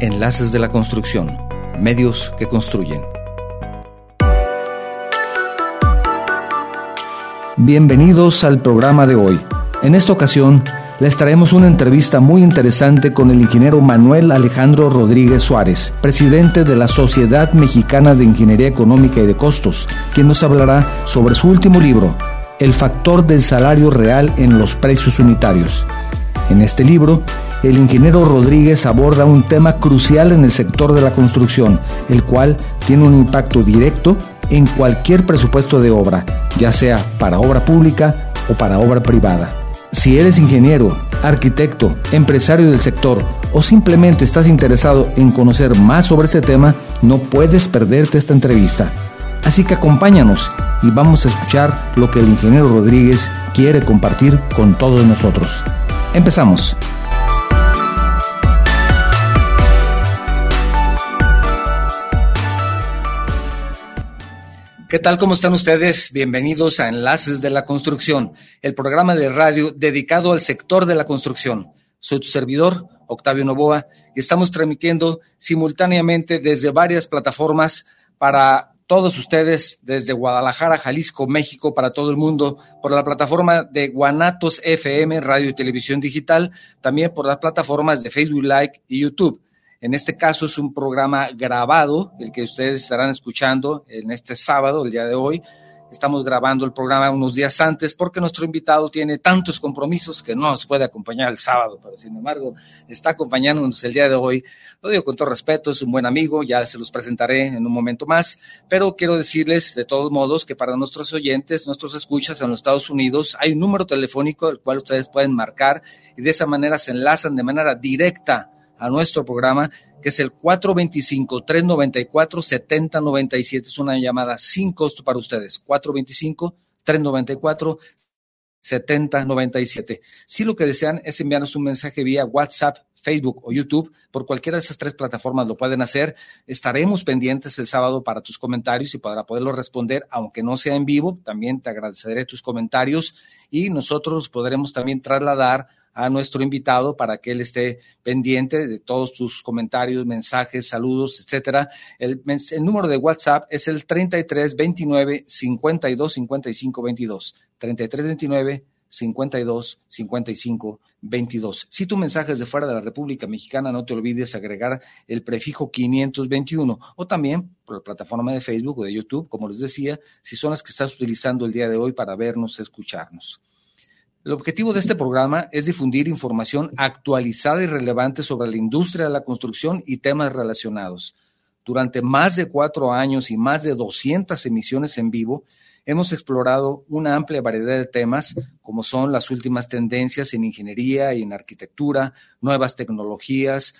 Enlaces de la Construcción, medios que construyen. Bienvenidos al programa de hoy. En esta ocasión les traemos una entrevista muy interesante con el ingeniero Manuel Alejandro Rodríguez Suárez, presidente de la Sociedad Mexicana de Ingeniería Económica y de Costos, quien nos hablará sobre su último libro, El factor del salario real en los precios unitarios. En este libro, el ingeniero Rodríguez aborda un tema crucial en el sector de la construcción, el cual tiene un impacto directo en cualquier presupuesto de obra, ya sea para obra pública o para obra privada. Si eres ingeniero, arquitecto, empresario del sector o simplemente estás interesado en conocer más sobre este tema, no puedes perderte esta entrevista. Así que acompáñanos y vamos a escuchar lo que el ingeniero Rodríguez quiere compartir con todos nosotros. Empezamos. ¿Qué tal? ¿Cómo están ustedes? Bienvenidos a Enlaces de la Construcción, el programa de radio dedicado al sector de la construcción. Soy tu servidor, Octavio Novoa, y estamos transmitiendo simultáneamente desde varias plataformas para todos ustedes, desde Guadalajara, Jalisco, México, para todo el mundo, por la plataforma de Guanatos FM, Radio y Televisión Digital, también por las plataformas de Facebook Like y YouTube. En este caso es un programa grabado, el que ustedes estarán escuchando en este sábado, el día de hoy. Estamos grabando el programa unos días antes porque nuestro invitado tiene tantos compromisos que no nos puede acompañar el sábado, pero sin embargo está acompañándonos el día de hoy. Lo digo con todo respeto, es un buen amigo, ya se los presentaré en un momento más, pero quiero decirles de todos modos que para nuestros oyentes, nuestros escuchas en los Estados Unidos, hay un número telefónico el cual ustedes pueden marcar y de esa manera se enlazan de manera directa a nuestro programa, que es el 425-394-7097. Es una llamada sin costo para ustedes. 425-394-7097. Si lo que desean es enviarnos un mensaje vía WhatsApp, Facebook o YouTube, por cualquiera de esas tres plataformas lo pueden hacer. Estaremos pendientes el sábado para tus comentarios y para poderlos responder, aunque no sea en vivo. También te agradeceré tus comentarios y nosotros podremos también trasladar a nuestro invitado para que él esté pendiente de todos tus comentarios, mensajes, saludos, etcétera. El, número de WhatsApp es el 33 29 52 55 22. 33 29 52 55 22. Si tu mensaje es de fuera de la República Mexicana, no te olvides agregar el prefijo 521 o también por la plataforma de Facebook o de YouTube, como les decía, si son las que estás utilizando el día de hoy para vernos, escucharnos. El objetivo de este programa es difundir información actualizada y relevante sobre la industria de la construcción y temas relacionados. Durante más de cuatro años y más de 200 emisiones en vivo, hemos explorado una amplia variedad de temas, como son las últimas tendencias en ingeniería y en arquitectura, nuevas tecnologías,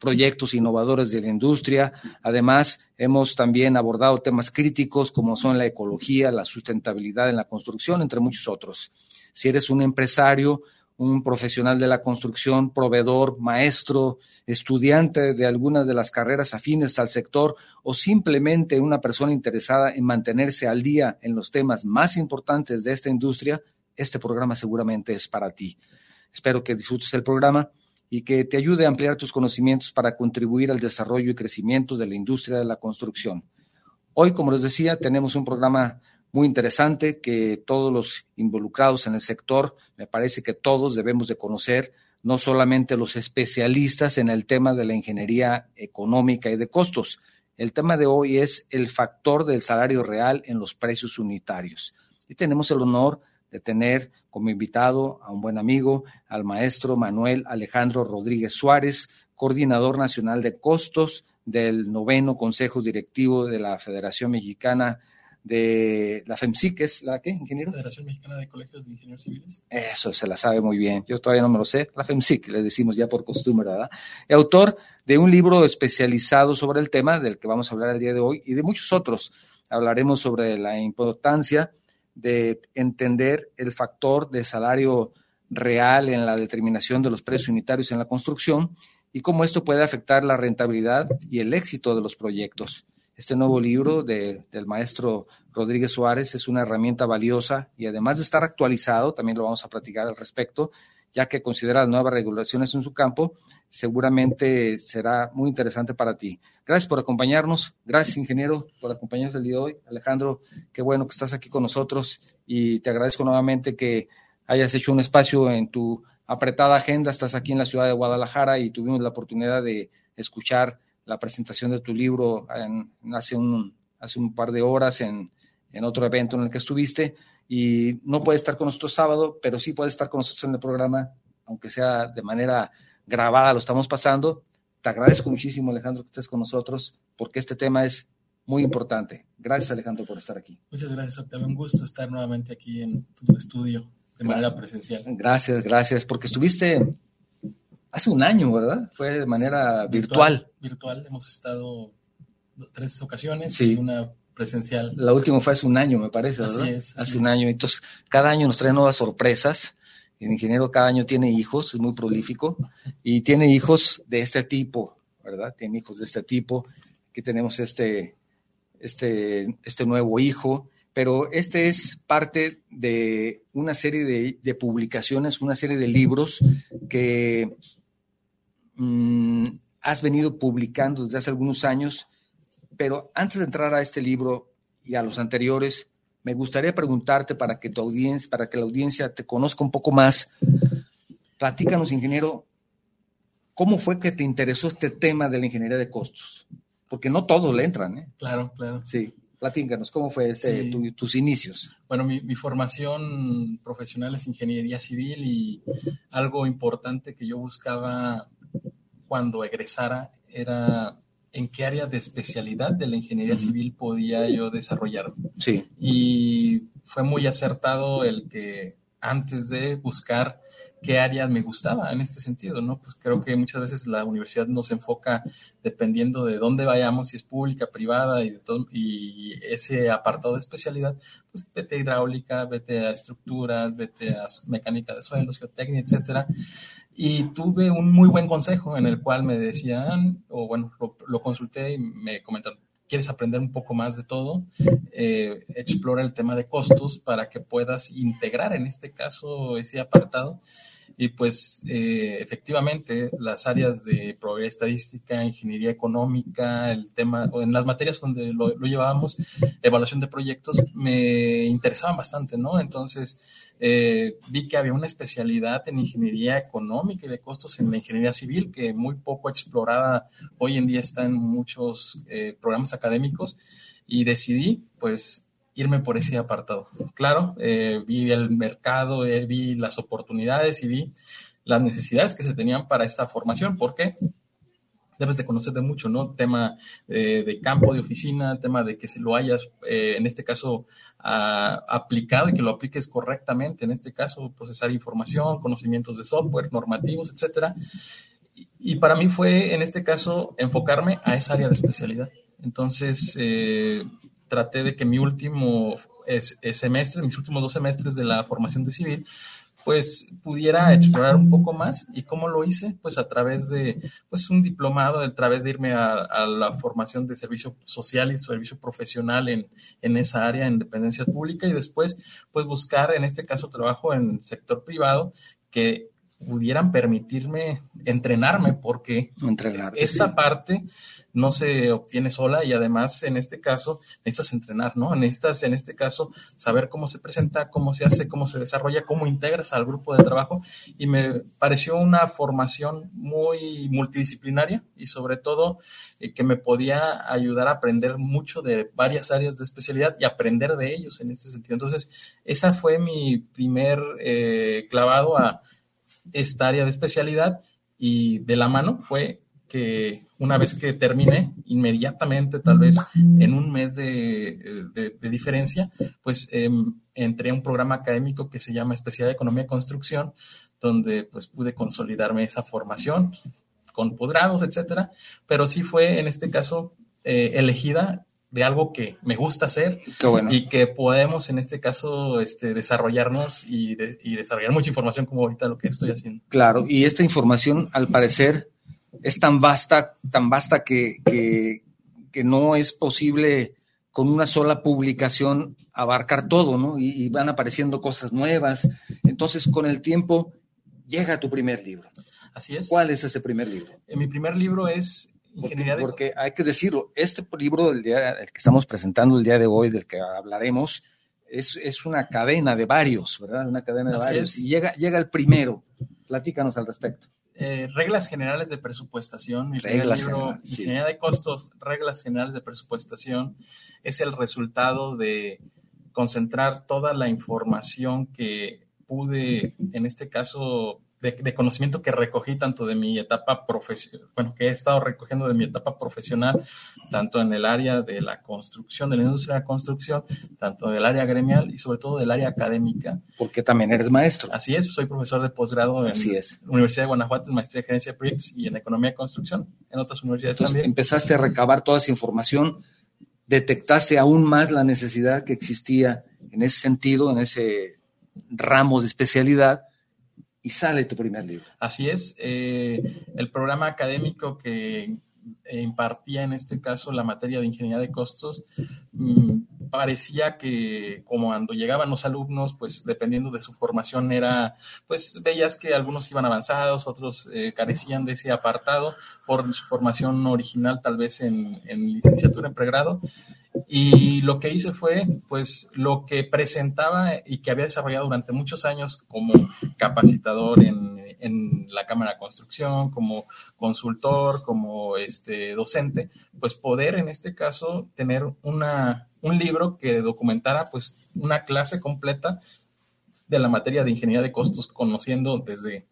proyectos innovadores de la industria. Además, hemos también abordado temas críticos como son la ecología, la sustentabilidad en la construcción, entre muchos otros si eres un empresario, un profesional de la construcción, proveedor, maestro, estudiante de algunas de las carreras afines al sector o simplemente una persona interesada en mantenerse al día en los temas más importantes de esta industria, este programa seguramente es para ti. Espero que disfrutes el programa y que te ayude a ampliar tus conocimientos para contribuir al desarrollo y crecimiento de la industria de la construcción. Hoy, como les decía, tenemos un programa muy interesante que todos los involucrados en el sector, me parece que todos debemos de conocer, no solamente los especialistas en el tema de la ingeniería económica y de costos. El tema de hoy es el factor del salario real en los precios unitarios. Y tenemos el honor de tener como invitado a un buen amigo, al maestro Manuel Alejandro Rodríguez Suárez, coordinador nacional de costos del noveno Consejo Directivo de la Federación Mexicana de la FEMSIC, que es la que, ingeniero? Federación Mexicana de Colegios de Ingenieros Civiles. Eso se la sabe muy bien. Yo todavía no me lo sé. La FEMSIC, le decimos ya por costumbre, ¿verdad? Y autor de un libro especializado sobre el tema del que vamos a hablar el día de hoy y de muchos otros. Hablaremos sobre la importancia de entender el factor de salario real en la determinación de los precios unitarios en la construcción y cómo esto puede afectar la rentabilidad y el éxito de los proyectos. Este nuevo libro del maestro Rodríguez Suárez es una herramienta valiosa y además de estar actualizado, también lo vamos a platicar al respecto, ya que considera nuevas regulaciones en su campo, seguramente será muy interesante para ti. Gracias por acompañarnos, gracias ingeniero por acompañarnos el día de hoy. Alejandro, qué bueno que estás aquí con nosotros y te agradezco nuevamente que hayas hecho un espacio en tu apretada agenda, estás aquí en la ciudad de Guadalajara y tuvimos la oportunidad de escuchar la presentación de tu libro hace, un, hace un par de horas en, en otro evento en el que estuviste y no puede estar con nosotros sábado, pero sí puede estar con nosotros en el programa, aunque sea de manera grabada, lo estamos pasando. Te agradezco muchísimo, Alejandro, que estés con nosotros, porque este tema es muy importante. Gracias, Alejandro, por estar aquí. Muchas gracias, Octavio. Un gusto estar nuevamente aquí en tu estudio de manera presencial. Gracias, gracias, porque estuviste hace un año, ¿verdad? Fue de manera virtual. Virtual, hemos estado tres ocasiones y una presencial. La última fue hace un año, me parece, ¿verdad? es, hace un año. Entonces, cada año nos trae nuevas sorpresas. El ingeniero cada año tiene hijos, es muy prolífico, y tiene hijos de este tipo, ¿verdad? Tiene hijos de este tipo. Aquí tenemos este, este, este nuevo hijo, pero este es parte de una serie de, publicaciones, una serie de libros que mm, has venido publicando desde hace algunos años pero antes de entrar a este libro y a los anteriores, me gustaría preguntarte para que tu audiencia, para que la audiencia te conozca un poco más. Platícanos, ingeniero, ¿cómo fue que te interesó este tema de la ingeniería de costos? Porque no todos le entran, ¿eh? Claro, claro. Sí, platícanos, ¿cómo fue tus inicios? Bueno, mi, mi, formación profesional es ingeniería civil y algo importante que yo buscaba cuando egresara era en qué área de especialidad de la ingeniería civil podía yo desarrollarme. Sí. Y fue muy acertado el que antes de buscar qué áreas me gustaba en este sentido, ¿no? Pues creo que muchas veces la universidad nos enfoca dependiendo de dónde vayamos, si es pública, privada y, de todo, y ese apartado de especialidad, pues vete a hidráulica, vete a estructuras, vete a mecánica de suelos, geotecnia, etcétera. Y tuve un muy buen consejo en el cual me decían, o bueno, lo, consulté y me comentaron, ¿quieres aprender un poco más de todo? Eh, explora el tema de costos para que puedas integrar en este caso ese apartado. Y pues eh, efectivamente las áreas de probabilidad estadística, ingeniería económica, el tema, o en las materias donde lo, lo llevábamos, evaluación de proyectos, me interesaban bastante, ¿no? Entonces, eh, vi que había una especialidad en ingeniería económica y de costos en la ingeniería civil, que muy poco explorada hoy en día está en muchos eh, programas académicos, y decidí, pues, irme por ese apartado. Claro, eh, vi el mercado, vi las oportunidades y vi las necesidades que se tenían para esta formación. ¿Por qué? Debes de conocer de mucho, ¿no? Tema eh, de campo, de oficina, tema de que se lo hayas, eh, en este caso, aplicado y que lo apliques correctamente, en este caso, procesar información, conocimientos de software, normativos, etcétera. Y, para mí fue, en este caso, enfocarme a esa área de especialidad. Entonces, eh, traté de que mi último semestre, mis últimos dos semestres de la formación de civil, pues pudiera explorar un poco más. ¿Y cómo lo hice? Pues a través de pues un diplomado, a través de irme a, la formación de servicio social y servicio profesional en, en, esa área, en dependencia pública, y después pues buscar, en este caso, trabajo en sector privado que pudieran permitirme entrenarme, porque esa parte no se obtiene sola y además en este caso necesitas entrenar, ¿no? Necesitas en este caso saber cómo se presenta, cómo se hace, cómo se desarrolla, cómo integras al grupo de trabajo y me pareció una formación muy multidisciplinaria y sobre todo eh, que me podía ayudar a aprender mucho de varias áreas de especialidad y aprender de ellos en ese sentido. Entonces, esa fue mi primer eh, clavado a esta área de especialidad y de la mano fue que una vez que terminé, inmediatamente, tal vez en un mes de, diferencia, pues em, entré a un programa académico que se llama Especialidad de Economía y Construcción, donde pues pude consolidarme esa formación con posgrados, etcétera, pero sí fue en este caso eh, elegida de algo que me gusta hacer y que podemos en este caso este, desarrollarnos y, y, desarrollar mucha información como ahorita lo que estoy haciendo. Claro, y esta información al parecer es tan vasta, tan vasta que, que, no es posible con una sola publicación abarcar todo, ¿no? Y, y, van apareciendo cosas nuevas. Entonces, con el tiempo, llega tu primer libro. Así es. ¿Cuál es ese primer libro? Eh, mi primer libro es Porque, porque hay que decirlo, este libro del día, el que estamos presentando el día de hoy, del que hablaremos, es, es una cadena de varios, ¿verdad? Una cadena de varios. Y llega, llega el primero. Platícanos al respecto. Eh, reglas generales de presupuestación. Reglas libro, Ingeniería de costos, reglas generales de presupuestación, es el resultado de concentrar toda la información que pude, en este caso, de, conocimiento que recogí tanto de mi etapa profesional, bueno, que he estado recogiendo de mi etapa profesional, tanto en el área de la construcción, de la industria de la construcción, tanto del área gremial y sobre todo del área académica. Porque también eres maestro. Así es, soy profesor de posgrado en la Universidad de Guanajuato en maestría de gerencia de proyectos y en economía de construcción, en otras universidades Entonces, también. Empezaste a recabar toda esa información, detectaste aún más la necesidad que existía en ese sentido, en ese ramo de especialidad y sale tu primer libro. Así es. Eh, el programa académico que impartía en este caso la materia de ingeniería de costos, mm, parecía que como cuando llegaban los alumnos, pues dependiendo de su formación era, pues veías que algunos iban avanzados, otros eh, carecían de ese apartado por su formación original, tal vez en, en licenciatura, en pregrado. Y lo que hice fue, pues, lo que presentaba y que había desarrollado durante muchos años como capacitador en, en la Cámara de Construcción, como consultor, como este, docente, pues poder en este caso tener una, un libro que documentara pues una clase completa de la materia de ingeniería de costos, conociendo desde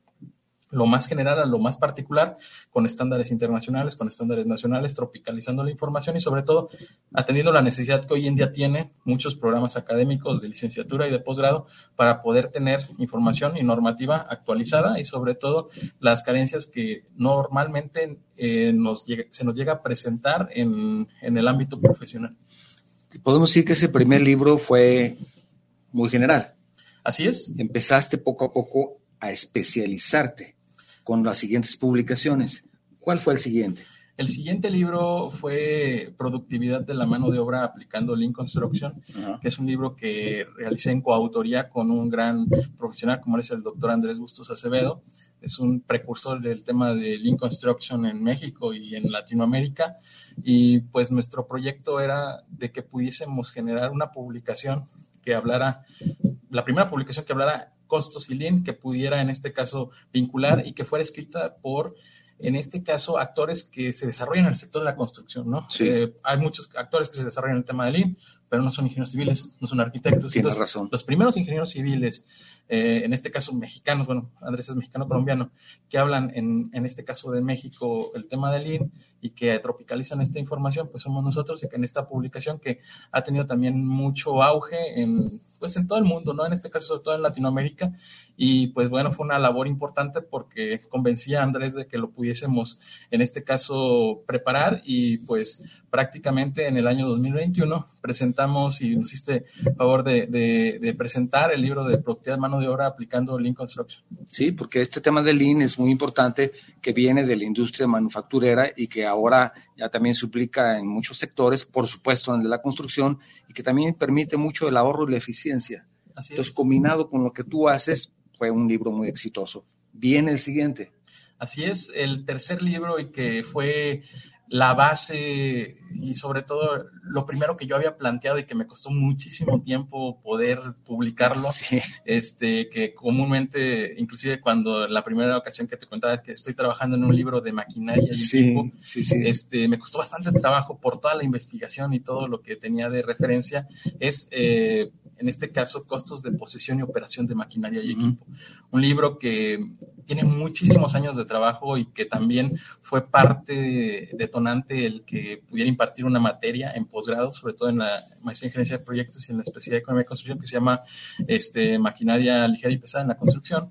lo más general a lo más particular, con estándares internacionales, con estándares nacionales, tropicalizando la información y sobre todo atendiendo la necesidad que hoy en día tiene muchos programas académicos de licenciatura y de posgrado para poder tener información y normativa actualizada y sobre todo las carencias que normalmente eh, nos se nos llega a presentar en, en el ámbito profesional. Podemos decir que ese primer libro fue muy general. Así es. Empezaste poco a poco a especializarte con las siguientes publicaciones. ¿Cuál fue el siguiente? El siguiente libro fue Productividad de la mano de obra aplicando Lean Construction, que es un libro que realicé en coautoría con un gran profesional como es el doctor Andrés Bustos Acevedo. Es un precursor del tema de Lean Construction en México y en Latinoamérica. Y pues nuestro proyecto era de que pudiésemos generar una publicación que hablara, la primera publicación que hablara costos y lean que pudiera en este caso vincular y que fuera escrita por en este caso, actores que se desarrollan en el sector de la construcción, ¿no? Eh, hay muchos actores que se desarrollan en el tema de Lean, pero no son ingenieros civiles, no son arquitectos. Tienes razón. Los primeros ingenieros civiles, eh, en este caso mexicanos, bueno, Andrés es mexicano-colombiano, que hablan en, en, este caso de México el tema de Lean y que tropicalizan esta información, pues somos nosotros y que en esta publicación que ha tenido también mucho auge en pues en todo el mundo, ¿no? En este caso, sobre todo en Latinoamérica. Y pues bueno, fue una labor importante porque convencí a Andrés de que lo pudiésemos, en este caso, preparar y pues prácticamente en el año 2021 presentamos y nos hiciste favor de, presentar el libro de productividad mano de obra aplicando Lean Construction. Sí, porque este tema de Lean es muy importante que viene de la industria manufacturera y que ahora ya también se aplica en muchos sectores, por supuesto en el de la construcción, y que también permite mucho el ahorro y la eficiencia. Entonces, combinado con lo que tú haces, fue un libro muy exitoso. Viene el siguiente. Así es, el tercer libro y que fue la base y sobre todo lo primero que yo había planteado y que me costó muchísimo tiempo poder publicarlo, este, que comúnmente, inclusive cuando la primera ocasión que te contaba es que estoy trabajando en un libro de maquinaria y equipo, este, me costó bastante trabajo por toda la investigación y todo lo que tenía de referencia, es eh, en este caso costos de posesión y operación de maquinaria y equipo. Un libro que tiene muchísimos años de trabajo y que también fue parte detonante el que pudiera impartir una materia en posgrado, sobre todo en la maestría en gerencia de proyectos y en la especialidad de economía de construcción que se llama este, maquinaria ligera y pesada en la construcción.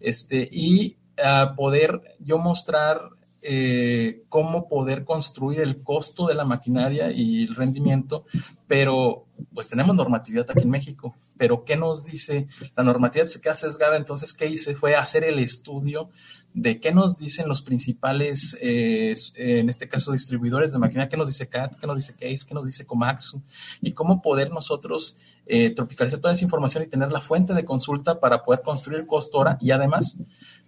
este, y a poder yo mostrar eh, cómo poder construir el costo de la maquinaria y el rendimiento, pero pues tenemos normatividad aquí en México. Pero ¿qué nos dice? La normatividad se queda sesgada, entonces ¿qué hice? Fue hacer el estudio de qué nos dicen los principales, eh, en este caso, distribuidores de maquinaria, qué nos dice CAT, qué nos dice Case, qué nos dice Komatsu, y cómo poder nosotros eh, tropicalizar toda esa información y tener la fuente de consulta para poder construir el costo ahora y además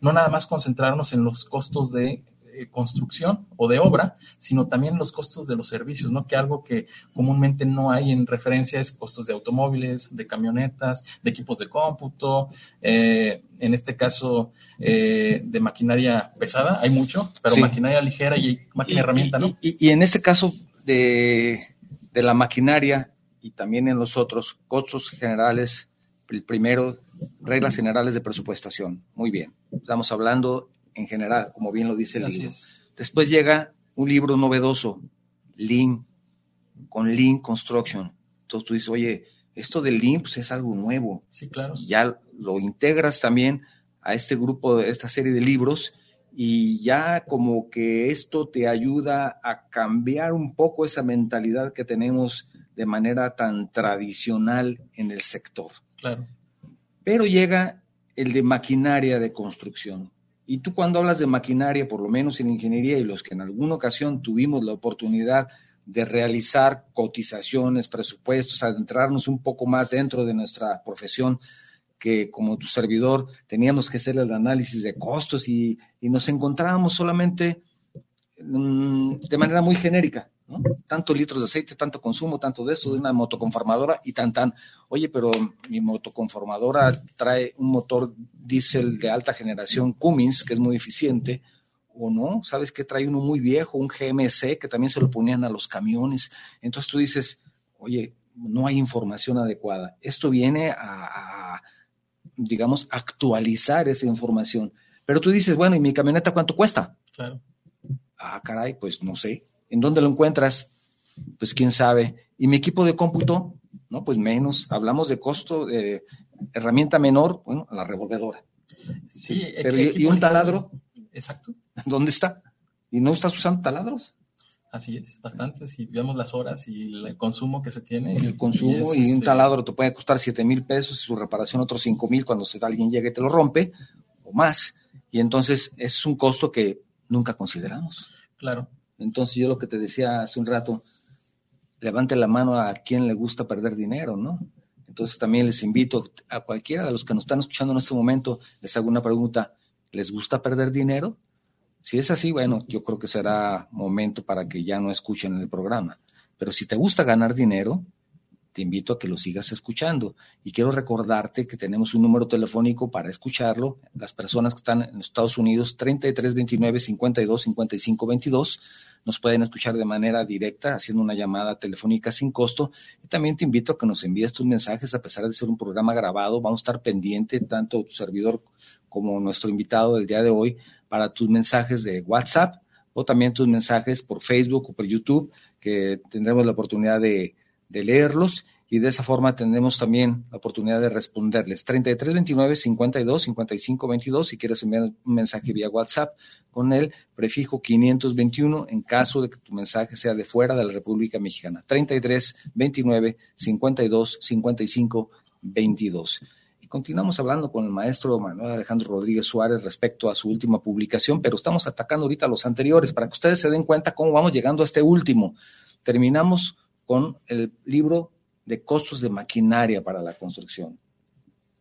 no nada más concentrarnos en los costos de eh, construcción o de obra, sino también los costos de los servicios, ¿no? Que algo que comúnmente no hay en referencia es costos de automóviles, de camionetas, de equipos de cómputo, eh, en este caso eh, de maquinaria pesada, hay mucho, pero maquinaria ligera y máquina herramienta, ¿no? Y, en este caso de, de la maquinaria y también en los otros, costos generales, el primero, reglas generales de presupuestación. Muy bien. Estamos hablando en general, como bien lo dice el libro. Después llega un libro novedoso, Lean, con Lean Construction. Entonces tú dices, oye, esto de Lean pues, es algo nuevo. Sí, claro. Ya lo integras también a este grupo, a esta serie de libros, y ya como que esto te ayuda a cambiar un poco esa mentalidad que tenemos de manera tan tradicional en el sector. Claro. Pero llega el de maquinaria de construcción. Y tú cuando hablas de maquinaria, por lo menos en ingeniería, y los que en alguna ocasión tuvimos la oportunidad de realizar cotizaciones, presupuestos, adentrarnos un poco más dentro de nuestra profesión, que como tu servidor teníamos que hacer el análisis de costos y, nos encontrábamos solamente mm, de manera muy genérica. ¿No? Tantos litros de aceite, tanto consumo, tanto de eso, de una motoconformadora y tan tan. Oye, pero mi motoconformadora trae un motor diésel de alta generación Cummins, que es muy eficiente, o no, sabes que trae uno muy viejo, un GMC, que también se lo ponían a los camiones. Entonces tú dices, oye, no hay información adecuada. Esto viene a, a digamos, actualizar esa información. Pero tú dices, bueno, ¿y mi camioneta cuánto cuesta? Claro. Ah, caray, pues no sé ¿En dónde lo encuentras? Pues quién sabe. ¿Y mi equipo de cómputo? No, pues menos. Hablamos de costo de herramienta menor, bueno, la revolvedora. Sí. Pero, ¿y, un taladro? Exacto. ¿Dónde está? ¿Y no estás usando taladros? Así es, bastante. Si vemos las horas y el consumo que se tiene. El consumo y, un este taladro te puede costar 7 mil pesos y su reparación otros 5 mil cuando alguien llegue y te lo rompe o más. Y entonces es un costo que nunca consideramos. Claro. Entonces yo lo que te decía hace un rato, levante la mano a quien le gusta perder dinero, ¿no? Entonces también les invito a cualquiera de los que nos están escuchando en este momento, les hago una pregunta, ¿les gusta perder dinero? Si es así, bueno, yo creo que será momento para que ya no escuchen el programa. Pero si te gusta ganar dinero, te invito a que lo sigas escuchando. Y quiero recordarte que tenemos un número telefónico para escucharlo. Las personas que están en los Estados Unidos, 3329 52 55 22 nos pueden escuchar de manera directa haciendo una llamada telefónica sin costo. Y también te invito a que nos envíes tus mensajes, a pesar de ser un programa grabado, vamos a estar pendiente, tanto tu servidor como nuestro invitado del día de hoy, para tus mensajes de WhatsApp o también tus mensajes por Facebook o por YouTube, que tendremos la oportunidad de de leerlos y de esa forma tendremos también la oportunidad de responderles. 3329 52 55 22 si quieres enviar un mensaje vía WhatsApp con el prefijo 521 en caso de que tu mensaje sea de fuera de la República Mexicana. 33 29 52 55 22. Y continuamos hablando con el maestro Manuel Alejandro Rodríguez Suárez respecto a su última publicación, pero estamos atacando ahorita los anteriores para que ustedes se den cuenta cómo vamos llegando a este último. Terminamos con el libro de costos de maquinaria para la construcción.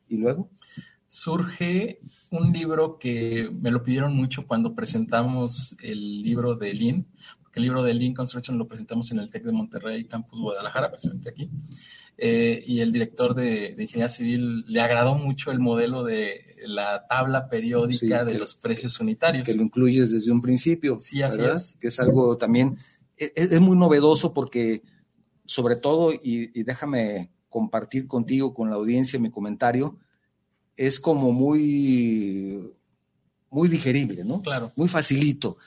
¿Y luego? Surge un libro que me lo pidieron mucho cuando presentamos el libro de Lean, porque el libro de Lean Construction lo presentamos en el TEC de Monterrey, Campus Guadalajara, precisamente aquí. Eh, y el director de, Ingeniería Civil le agradó mucho el modelo de la tabla periódica de los precios unitarios. Que lo incluyes desde un principio. Sí, así es. Que es algo también, e, e, es muy novedoso porque sobre todo, y, déjame compartir contigo, con la audiencia, mi comentario, es como muy, muy digerible, ¿no? Claro. Muy facilito.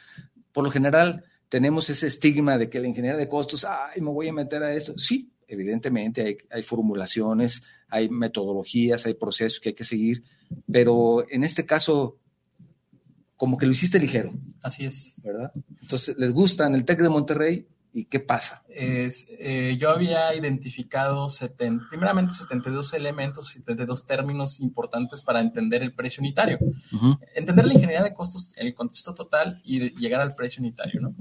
Por lo general, tenemos ese estigma de que la ingeniería de costos, ay, me voy a meter a esto. Sí, evidentemente hay, hay, formulaciones, hay metodologías, hay procesos que hay que seguir, pero en este caso como que lo hiciste ligero. Así es. ¿Verdad? Entonces, les gusta en el TEC de Monterrey ¿Y qué pasa? Es, eh, yo había identificado primeramente 72 elementos, 72 términos importantes para entender el precio unitario. Entender la ingeniería de costos en el contexto total y llegar al precio unitario. ¿no?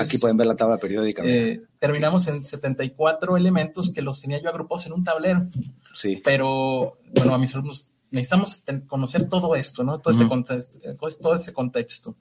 aquí pueden ver la tabla periódica. Eh, terminamos en 74 elementos que los tenía yo agrupados en un tablero. Sí. Pero, bueno, a mis alumnos necesitamos conocer todo esto, ¿no? Todo, este, contexto, todo este contexto.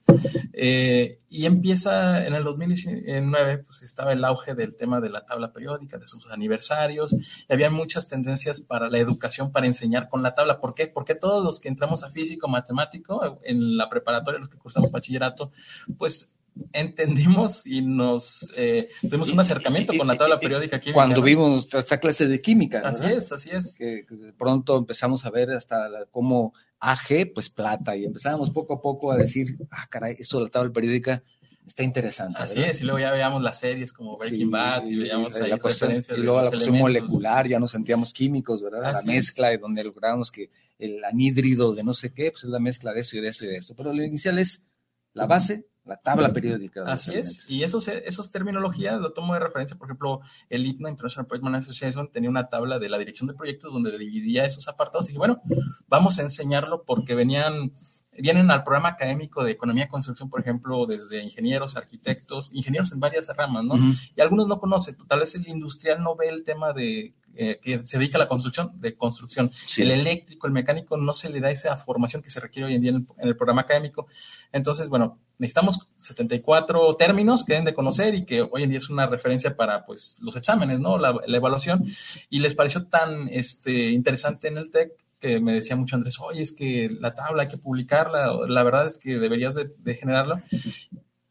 Eh, y empieza en el 2019, pues estaba el auge del tema de la tabla periódica, de sus aniversarios, y había muchas tendencias para la educación, para enseñar con la tabla. ¿Por qué? Porque todos los que entramos a físico, matemático, en la preparatoria, los que cursamos bachillerato, pues entendimos y nos eh, tuvimos un acercamiento con la tabla periódica química. Cuando vimos esta clase de química. Así es, así es. Que, de pronto empezamos a ver hasta cómo AG, pues plata, y empezábamos poco a poco a decir, ah, caray, esto de la tabla periódica está interesante. Así es, y luego ya veíamos las series como Breaking Bad y veíamos ahí la Y luego la cuestión molecular, ya nos sentíamos químicos, ¿verdad? la mezcla, y donde logramos que el anhídrido de no sé qué, pues es la mezcla de eso y de eso y de esto. Pero lo inicial es la base, la tabla periódica. Así es, y esos, esos terminologías lo tomo de referencia, por ejemplo, el ITMA, International Project Management Association, tenía una tabla de la dirección de proyectos donde dividía esos apartados. Y dije, bueno, vamos a enseñarlo porque venían, vienen al programa académico de economía y construcción, por ejemplo, desde ingenieros, arquitectos, ingenieros en varias ramas, ¿no? Y algunos no conocen, tal vez el industrial no ve el tema de eh, que se dedica a la construcción, de construcción. El eléctrico, el mecánico, no se le da esa formación que se requiere hoy en día en el, programa académico. Entonces, bueno, necesitamos 74 términos que deben de conocer y que hoy en día es una referencia para pues, los exámenes, ¿no? La, evaluación. Y les pareció tan este, interesante en el TEC que me decía mucho Andrés, oye, es que la tabla hay que publicarla, la verdad es que deberías de, de generarla.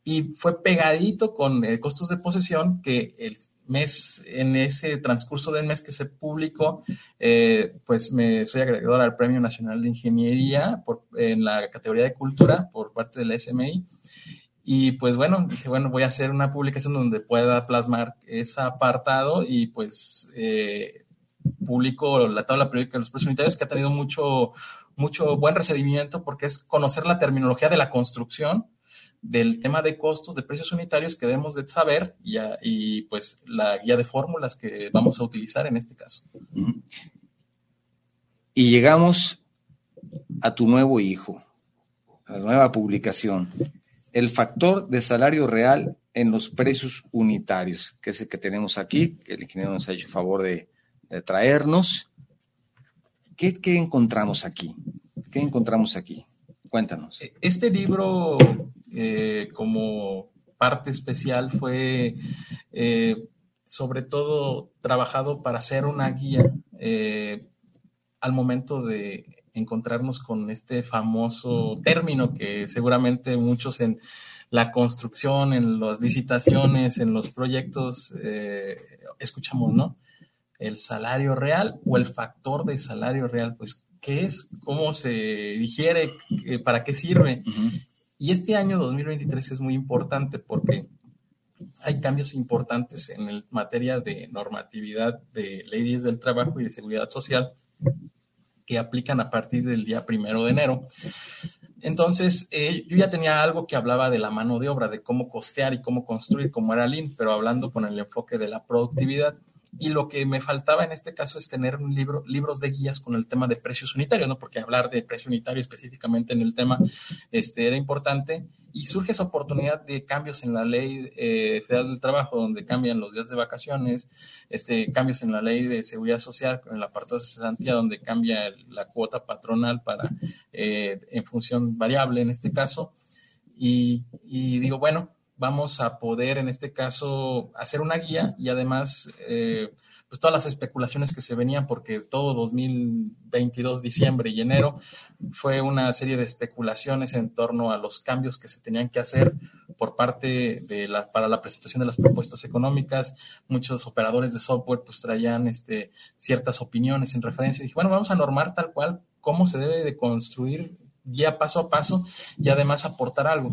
Y fue pegadito con eh, costos de posesión que el mes, en ese transcurso del mes que se publicó, eh, pues me soy agregador al Premio Nacional de Ingeniería por, en la categoría de cultura por parte de la SMI. Y pues bueno, dije, bueno, voy a hacer una publicación donde pueda plasmar ese apartado y pues eh, publico la tabla periódica de los precios unitarios que ha tenido mucho, mucho buen recibimiento porque es conocer la terminología de la construcción, del tema de costos, de precios unitarios que debemos de saber y, y pues la guía de fórmulas que vamos a utilizar en este caso. Y llegamos a tu nuevo hijo, a la nueva publicación, el factor de salario real en los precios unitarios, que es el que tenemos aquí, que el ingeniero nos ha hecho favor de, traernos. ¿Qué, ¿Qué encontramos aquí? ¿Qué encontramos aquí? Cuéntanos. Este libro eh, como parte especial fue eh, sobre todo trabajado para hacer una guía eh, al momento de encontrarnos con este famoso término que seguramente muchos en la construcción, en las licitaciones, en los proyectos escuchamos, ¿no? El salario real o el factor de salario real, pues, ¿qué es? ¿Cómo se digiere? ¿Para qué sirve? Y este año 2023 es muy importante porque hay cambios importantes en materia de normatividad de leyes del trabajo y de seguridad social que aplican a partir del día primero de enero. Entonces, eh, yo ya tenía algo que hablaba de la mano de obra, de cómo costear y cómo construir, como era Lean, pero hablando con el enfoque de la productividad. Y lo que me faltaba en este caso es tener un libro, libros de guías con el tema de precios unitarios, ¿no? Porque hablar de precio unitario específicamente en el tema este, era importante. Y surge esa oportunidad de cambios en la ley eh, federal del trabajo, donde cambian los días de vacaciones, este, cambios en la ley de seguridad social, en la parte de cesantía, donde cambia la cuota patronal para, eh, en función variable en este caso. Y, y digo, bueno, vamos a poder en este caso hacer una guía y además eh, pues todas las especulaciones que se venían porque todo 2022 diciembre y enero fue una serie de especulaciones en torno a los cambios que se tenían que hacer por parte de la para la presentación de las propuestas económicas. Muchos operadores de software pues traían este ciertas opiniones en referencia. Y dije bueno vamos a normar tal cual cómo se debe de construir guía paso a paso y además aportar algo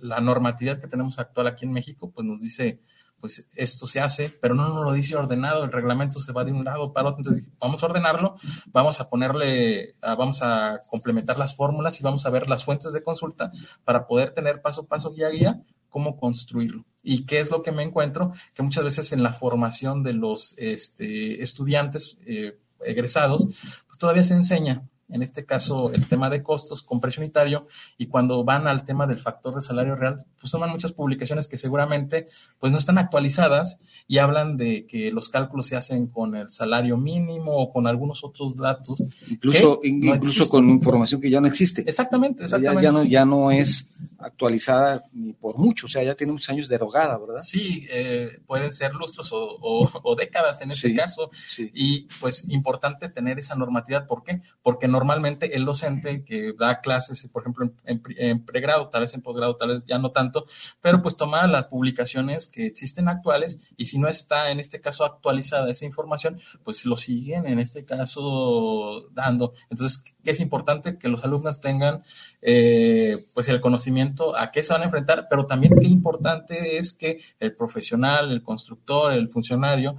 la normatividad que tenemos actual aquí en México, pues nos dice pues esto se hace, pero no nos lo dice ordenado, el reglamento se va de un lado para otro, entonces vamos a ordenarlo, vamos a ponerle, vamos a complementar las fórmulas y vamos a ver las fuentes de consulta para poder tener paso a paso, guía a guía, cómo construirlo. ¿Y qué es lo que me encuentro? Que muchas veces en la formación de los este, estudiantes eh, egresados, pues todavía se enseña en este caso el tema de costos con precio unitario, y cuando van al tema del factor de salario real, pues toman muchas publicaciones que seguramente pues no están actualizadas y hablan de que los cálculos se hacen con el salario mínimo o con algunos otros datos. Incluso, incluso con información que ya no existe. Exactamente, exactamente. Ya, no, ya no es actualizada ni por mucho, o sea, ya tiene muchos años derogada, ¿verdad? Sí, eh, pueden ser lustros o, décadas en este caso, y pues importante tener esa normatividad, ¿por qué? Porque no normalmente el docente que da clases, por ejemplo, en, pregrado, tal vez en posgrado, tal vez ya no tanto, pero pues toma las publicaciones que existen actuales y si no está en este caso actualizada esa información, pues lo siguen en este caso dando. Entonces, ¿qué es importante? Que los alumnos tengan eh, pues el conocimiento a qué se van a enfrentar, pero también qué importante es que el profesional, el constructor, el funcionario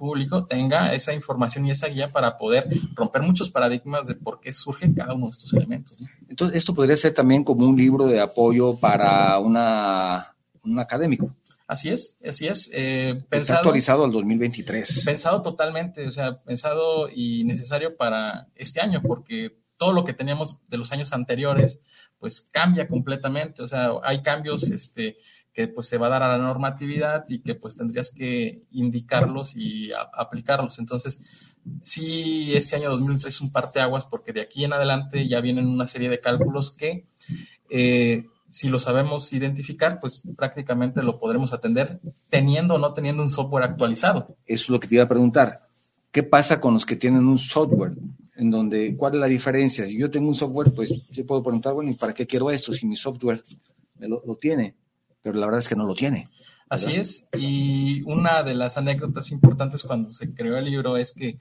público tenga esa información y esa guía para poder romper muchos paradigmas de por qué surgen cada uno de estos elementos. Entonces, esto podría ser también como un libro de apoyo para una, un académico. Así es, así es. Eh, pensado, Está actualizado al 2023. Pensado totalmente, o sea, pensado y necesario para este año, porque todo lo que teníamos de los años anteriores, pues cambia completamente. O sea, hay cambios, este, que pues se va a dar a la normatividad y que pues tendrías que indicarlos y aplicarlos. Entonces, sí, ese año 2003 es un parteaguas porque de aquí en adelante ya vienen una serie de cálculos que eh, si lo sabemos identificar, pues prácticamente lo podremos atender teniendo o no teniendo un software actualizado. Eso es lo que te iba a preguntar. ¿Qué pasa con los que tienen un software? En donde, ¿cuál es la diferencia? Si yo tengo un software, pues yo puedo preguntar, bueno, ¿y para qué quiero esto si mi software lo tiene? Pero la verdad es que no lo tiene. Así es, y una de las anécdotas importantes cuando se creó el libro es que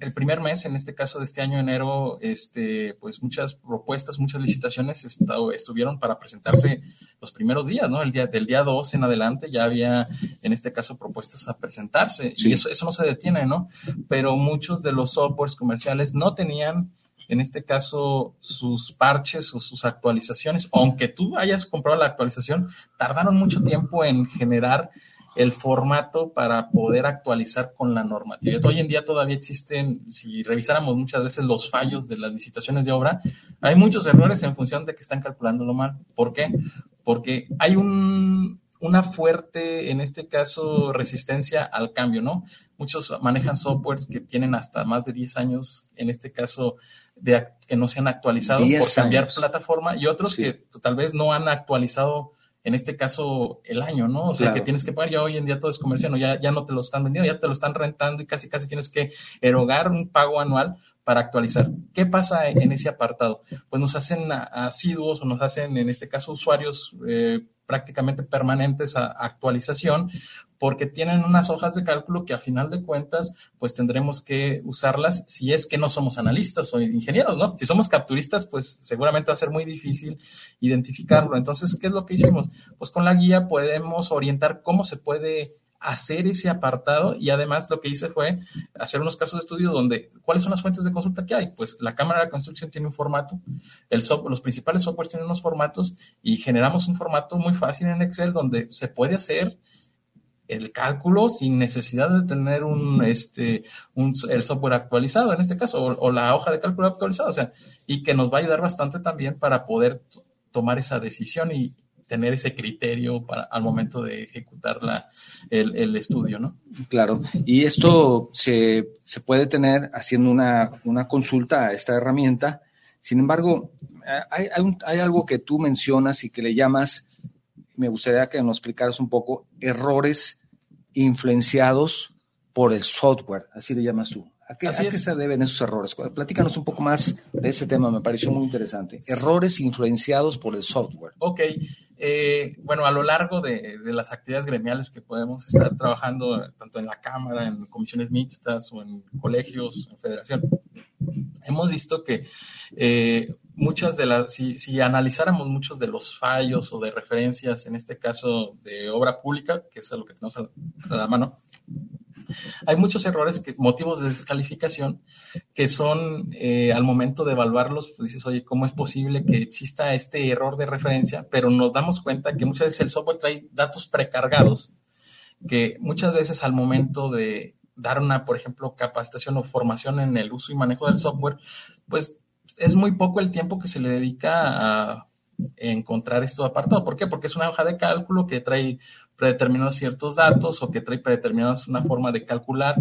el primer mes, en este caso de este año enero, este, pues muchas propuestas, muchas licitaciones estuvieron para presentarse los primeros días, ¿no? El día, del día 2 en adelante ya había, en este caso, propuestas a presentarse. Y eso, eso no se detiene, ¿no? Pero muchos de los softwares comerciales no tenían en este caso, sus parches o sus actualizaciones, aunque tú hayas comprado la actualización, tardaron mucho tiempo en generar el formato para poder actualizar con la normatividad. Hoy en día todavía existen, si revisáramos muchas veces los fallos de las licitaciones de obra, hay muchos errores en función de que están calculándolo mal. ¿Por qué? Porque hay un, una fuerte, en este caso, resistencia al cambio, ¿no? Muchos manejan softwares que tienen hasta más de 10 años, en este caso, de que no se han actualizado por cambiar plataforma y otros que tal vez no han actualizado en este caso el año, ¿no? O sea, que tienes que pagar, ya hoy en día todo es comercial, ya, ya no te lo están vendiendo, ya te lo están rentando y casi casi tienes que erogar un pago anual para actualizar. ¿Qué pasa en ese apartado? Pues nos hacen asiduos o nos hacen, en este caso, usuarios eh, prácticamente permanentes a actualización porque tienen unas hojas de cálculo que a final de cuentas pues tendremos que usarlas si es que no somos analistas o ingenieros, ¿no? Si somos capturistas pues seguramente va a ser muy difícil identificarlo. Entonces, ¿qué es lo que hicimos? Pues con la guía podemos orientar cómo se puede hacer ese apartado y además lo que hice fue hacer unos casos de estudio donde cuáles son las fuentes de consulta que hay. Pues la cámara de construcción tiene un formato, los principales softwares tienen unos formatos y generamos un formato muy fácil en Excel donde se puede hacer el cálculo sin necesidad de tener un, este, un, el software actualizado, en este caso, o, la hoja de cálculo actualizada, o sea, y que nos va a ayudar bastante también para poder tomar esa decisión y tener ese criterio para, al momento de ejecutar la, el, el estudio, ¿no? Claro, y esto se, se puede tener haciendo una, una, consulta a esta herramienta. Sin embargo, hay, hay, hay algo que tú mencionas y que le llamas me gustaría que nos explicaras un poco errores influenciados por el software, así le llamas tú. ¿A qué, se deben esos errores? Platícanos un poco más de ese tema, me pareció muy interesante. Errores influenciados por el software. Ok, eh, bueno, a lo largo de, de, las actividades gremiales que podemos estar trabajando, tanto en la Cámara, en comisiones mixtas o en colegios, en federación, hemos visto que eh, muchas de las, si, si, analizáramos muchos de los fallos o de referencias, en este caso de obra pública, que es a lo que tenemos a la mano, hay muchos errores, que, motivos de descalificación, que son eh, al momento de evaluarlos, pues dices, oye, ¿cómo es posible que exista este error de referencia? Pero nos damos cuenta que muchas veces el software trae datos precargados, que muchas veces al momento de dar una, por ejemplo, capacitación o formación en el uso y manejo del software, pues es muy poco el tiempo que se le dedica a encontrar esto apartado. ¿Por qué? Porque es una hoja de cálculo que trae predeterminados ciertos datos o que trae predeterminados una forma de calcular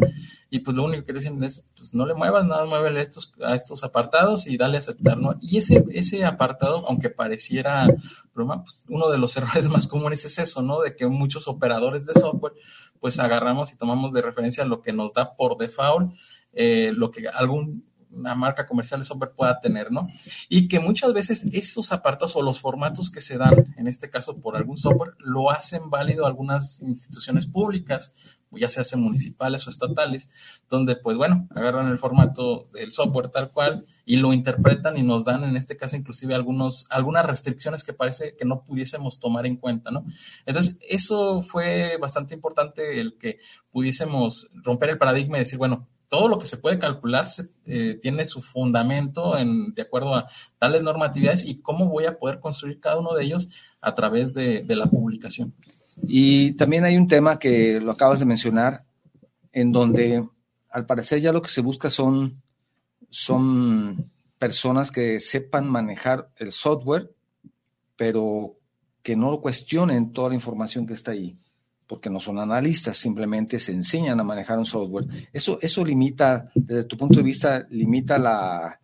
y pues lo único que dicen es pues no le muevas nada, muévele estos, a estos apartados y dale a aceptar, ¿no? Y ese, ese apartado, aunque pareciera broma, pues uno de los errores más comunes es eso, ¿no? De que muchos operadores de software pues agarramos y tomamos de referencia lo que nos da por default, eh, lo que algún una marca comercial de software pueda tener, ¿no? Y que muchas veces esos apartados o los formatos que se dan, en este caso por algún software, lo hacen válido algunas instituciones públicas, ya sea municipales o estatales, donde pues bueno, agarran el formato del software tal cual y lo interpretan y nos dan en este caso inclusive algunos, algunas restricciones que parece que no pudiésemos tomar en cuenta, ¿no? Entonces, eso fue bastante importante el que pudiésemos romper el paradigma y decir, bueno, todo lo que se puede calcular eh, tiene su fundamento en, de acuerdo a tales normatividades y cómo voy a poder construir cada uno de ellos a través de, la publicación. Y también hay un tema que lo acabas de mencionar, en donde al parecer ya lo que se busca son, son personas que sepan manejar el software, pero que no cuestionen toda la información que está ahí porque no son analistas, simplemente se enseñan a manejar un software. Eso, eso limita, desde tu punto de vista, limita la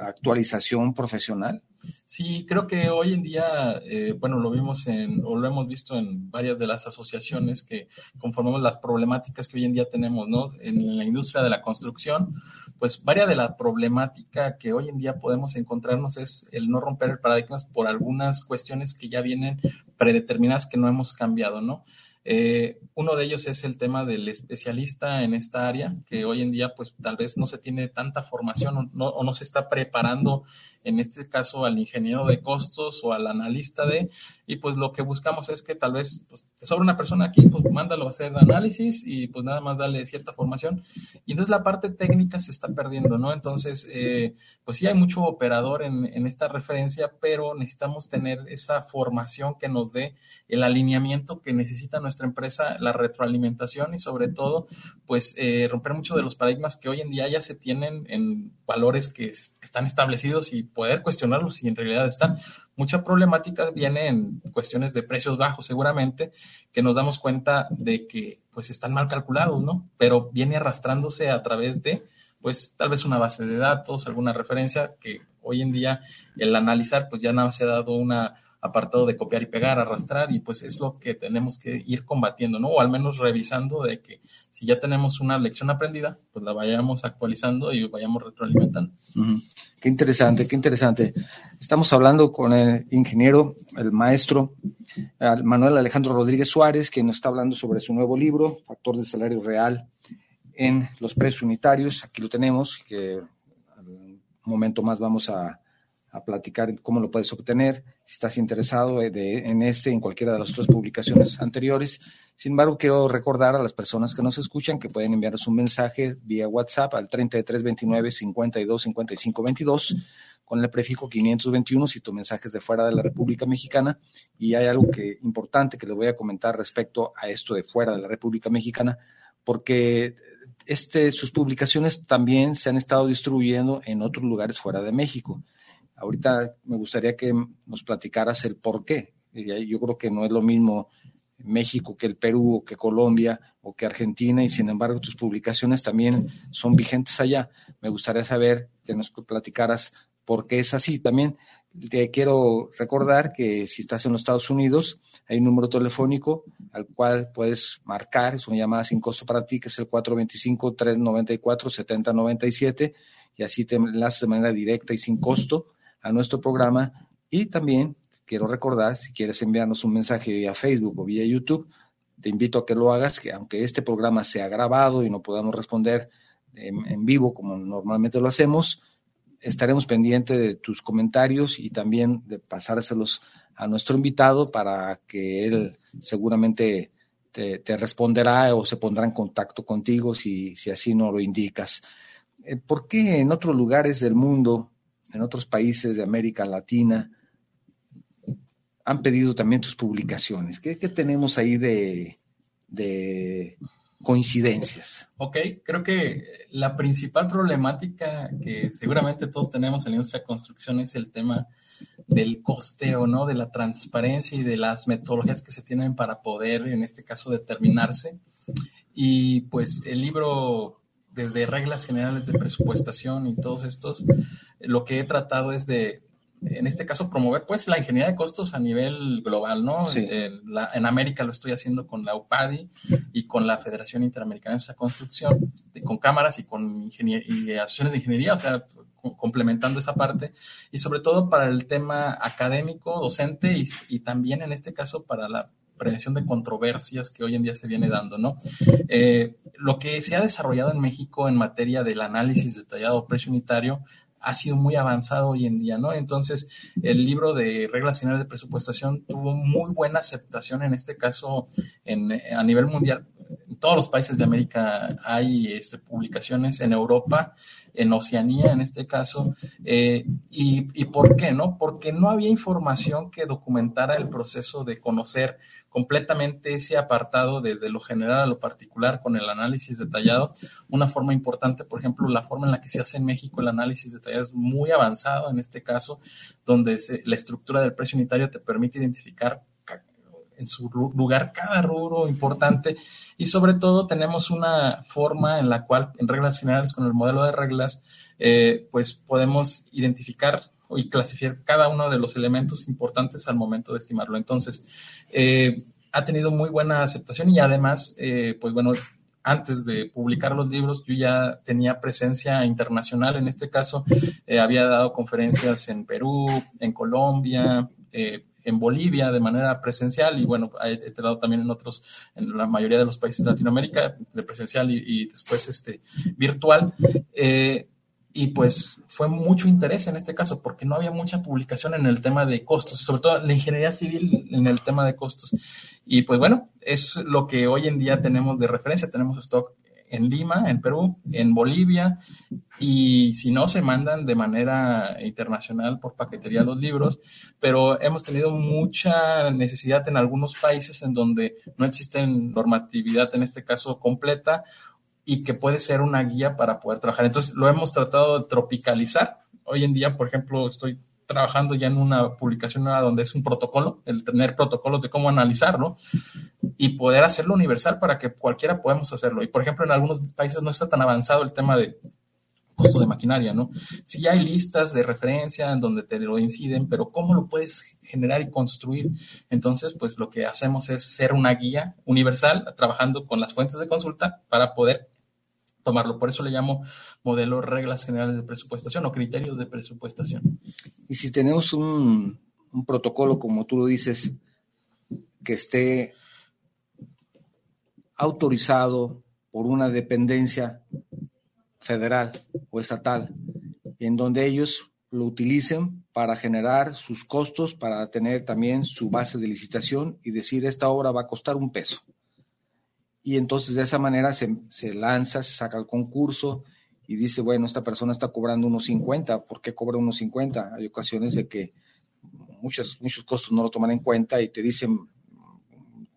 actualización profesional. Sí, creo que hoy en día, eh, bueno, lo vimos en, o lo hemos visto en varias de las asociaciones que conformamos las problemáticas que hoy en día tenemos, ¿no? En la industria de la construcción, pues varias de la problemática que hoy en día podemos encontrarnos es el no romper el paradigma por algunas cuestiones que ya vienen predeterminadas que no hemos cambiado, ¿no? Eh, uno de ellos es el tema del especialista en esta área, que hoy en día pues tal vez no se tiene tanta formación o no, o no se está preparando en este caso al ingeniero de costos o al analista de, y pues lo que buscamos es que tal vez pues, te sobra una persona aquí, pues mándalo a hacer análisis y pues nada más dale cierta formación. Y entonces la parte técnica se está perdiendo, ¿no? Entonces, eh, pues sí hay mucho operador en, en esta referencia, pero necesitamos tener esa formación que nos dé el alineamiento que necesita nuestra empresa, la retroalimentación y sobre todo, pues eh, romper mucho de los paradigmas que hoy en día ya se tienen en valores que están establecidos y poder cuestionarlos si en realidad están. Mucha problemática viene en cuestiones de precios bajos, seguramente, que nos damos cuenta de que pues están mal calculados, ¿no? Pero viene arrastrándose a través de, pues tal vez una base de datos, alguna referencia que hoy en día el analizar, pues ya nada se ha dado una apartado de copiar y pegar, arrastrar, y pues es lo que tenemos que ir combatiendo, ¿no? O al menos revisando de que si ya tenemos una lección aprendida, pues la vayamos actualizando y vayamos retroalimentando. Qué interesante, qué interesante. Estamos hablando con el ingeniero, el maestro Manuel Alejandro Rodríguez Suárez, que nos está hablando sobre su nuevo libro, Factor de Salario Real en los precios unitarios. Aquí lo tenemos, que un momento más vamos a platicar cómo lo puedes obtener, si estás interesado en este, en cualquiera de las otras publicaciones anteriores. Sin embargo, quiero recordar a las personas que nos escuchan que pueden enviarnos un mensaje vía WhatsApp al 3329 52 55 22 con el prefijo 521 si tu mensaje es de fuera de la República Mexicana. Y hay algo que importante que les voy a comentar respecto a esto de fuera de la República Mexicana, porque este, sus publicaciones también se han estado distribuyendo en otros lugares fuera de México. Ahorita me gustaría que nos platicaras el por qué. Yo creo que no es lo mismo México que el Perú o que Colombia o que Argentina y sin embargo tus publicaciones también son vigentes allá. Me gustaría saber que nos platicaras por qué es así. También te quiero recordar que si estás en los Estados Unidos hay un número telefónico al cual puedes marcar, es una llamada sin costo para ti, que es el 425-394-7097 y así te enlazas de manera directa y sin costo a nuestro programa y también quiero recordar, si quieres enviarnos un mensaje vía Facebook o vía YouTube, te invito a que lo hagas, que aunque este programa sea grabado y no podamos responder en, vivo como normalmente lo hacemos, estaremos pendientes de tus comentarios y también de pasárselos a nuestro invitado para que él seguramente te, responderá o se pondrá en contacto contigo si, si así no lo indicas. Eh, ¿Por qué en otros lugares del mundo, en otros países de América Latina, han pedido también tus publicaciones? ¿Qué, tenemos ahí de, de coincidencias. Ok, creo que la principal problemática que seguramente todos tenemos en la industria de construcción es el tema del costeo, ¿no? De la transparencia y de las metodologías que se tienen para poder, en este caso, determinarse. Y pues el libro, desde reglas generales de presupuestación y todos estos, lo que he tratado es de en este caso, promover pues la ingeniería de costos a nivel global, ¿no? En, América lo estoy haciendo con la UPADI y con la Federación Interamericana de Construcción, con cámaras y con y asociaciones de ingeniería, o sea, complementando esa parte, y sobre todo para el tema académico, docente y, y también en este caso para la prevención de controversias que hoy en día se viene dando, ¿no? Eh, lo que se ha desarrollado en México en materia del análisis detallado precio unitario ha sido muy avanzado hoy en día, ¿no? Entonces, el libro de reglas generales de presupuestación tuvo muy buena aceptación en este caso en, a nivel mundial. En todos los países de América hay este, publicaciones, en Europa, en Oceanía en este caso. Eh, y, ¿Y por qué, no? Porque no había información que documentara el proceso de conocer completamente ese apartado desde lo general a lo particular con el análisis detallado. Una forma importante, por ejemplo, la forma en la que se hace en México el análisis detallado es muy avanzado en este caso, donde la estructura del precio unitario te permite identificar en su lugar cada rubro importante y sobre todo tenemos una forma en la cual en reglas generales con el modelo de reglas eh, pues podemos identificar y clasificar cada uno de los elementos importantes al momento de estimarlo. Entonces, eh, ha tenido muy buena aceptación y además, eh, pues bueno, antes de publicar los libros, yo ya tenía presencia internacional. En este caso, eh, había dado conferencias en Perú, en Colombia, en Bolivia de manera presencial y bueno, he, dado también en otros, en la mayoría de los países de Latinoamérica, de presencial y, después este virtual. Y pues fue mucho interés en este caso, porque no había mucha publicación en el tema de costos, sobre todo la ingeniería civil en el tema de costos. Y pues bueno, es lo que hoy en día tenemos de referencia. Tenemos stock en Lima, en Perú, en Bolivia, y si no, se mandan de manera internacional por paquetería los libros, pero hemos tenido mucha necesidad en algunos países en donde no existe normatividad, en este caso completa, y que puede ser una guía para poder trabajar. Entonces, lo hemos tratado de tropicalizar. Hoy en día, por ejemplo, estoy trabajando ya en una publicación nueva donde es un protocolo, el tener protocolos de cómo analizarlo y poder hacerlo universal para que cualquiera podamos hacerlo. Y por ejemplo, en algunos países no está tan avanzado el tema de costo de maquinaria, ¿no? Sí hay listas de referencia en donde te lo inciden, pero ¿cómo lo puedes generar y construir? Entonces, pues lo que hacemos es ser una guía universal, trabajando con las fuentes de consulta para poder tomarlo. Por eso le llamo modelo reglas generales de presupuestación o criterios de presupuestación. Y si tenemos un protocolo, como tú lo dices, que esté autorizado por una dependencia federal o estatal, en donde ellos lo utilicen para generar sus costos, para tener también su base de licitación y decir esta obra va a costar un peso. Y entonces de esa manera se, se lanza, se saca el concurso y dice, bueno, esta persona está cobrando unos 50, ¿por qué cobra unos 50? Hay ocasiones de que muchos, muchos costos no lo toman en cuenta y te dicen,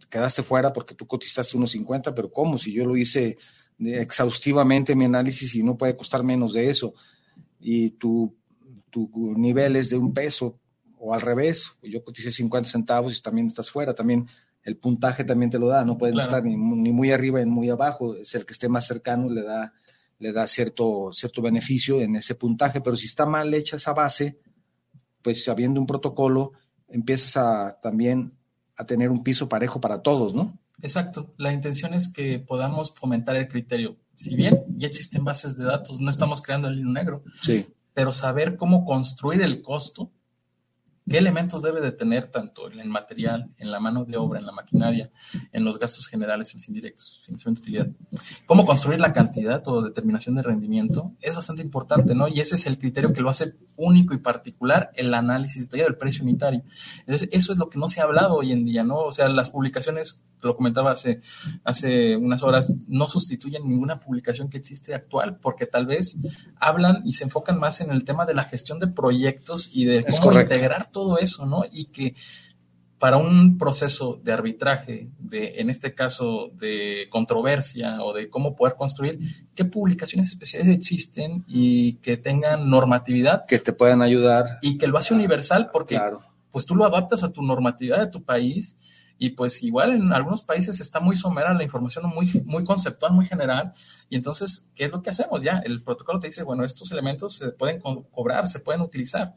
quedaste fuera porque tú cotizaste unos 50, pero ¿cómo? Si yo lo hice exhaustivamente mi análisis y no puede costar menos de eso. Y tu, tu nivel es de un peso o al revés, yo coticé 50 centavos y también estás fuera, también el puntaje también te lo da, no puedes estar ni, muy arriba ni muy abajo, es el que esté más cercano le da, le da cierto, cierto beneficio en ese puntaje, pero si está mal hecha esa base, pues habiendo un protocolo, empiezas a también a tener un piso parejo para todos, ¿no? Exacto. La intención es que podamos fomentar el criterio. Si bien ya existen bases de datos, no estamos creando el hilo negro. Sí. Pero saber cómo construir el costo ¿Qué elementos debe de tener tanto en el material, en la mano de obra, en la maquinaria, en los gastos generales, en los indirectos, financiamiento de utilidad? ¿Cómo construir la cantidad o determinación de rendimiento? Es bastante importante, ¿no? Y ese es el criterio que lo hace único y particular el análisis detallado del precio unitario. Entonces, eso es lo que no se ha hablado hoy en día, ¿no? O sea, las publicaciones lo comentaba hace, hace unas horas, no sustituyen ninguna publicación que existe actual, porque tal vez hablan y se enfocan más en el tema de la gestión de proyectos y de cómo integrar todo eso, ¿no? Y que para un proceso de arbitraje, de, en este caso de controversia o de cómo poder construir, qué publicaciones especiales existen y que tengan normatividad. Que te puedan ayudar. Y que lo hace universal porque pues tú lo adaptas a tu normatividad de tu país y pues igual en algunos países está muy somera la información, muy, muy conceptual, muy general. Y entonces, ¿qué es lo que hacemos? Ya, el protocolo te dice, bueno, estos elementos se pueden cobrar, se pueden utilizar.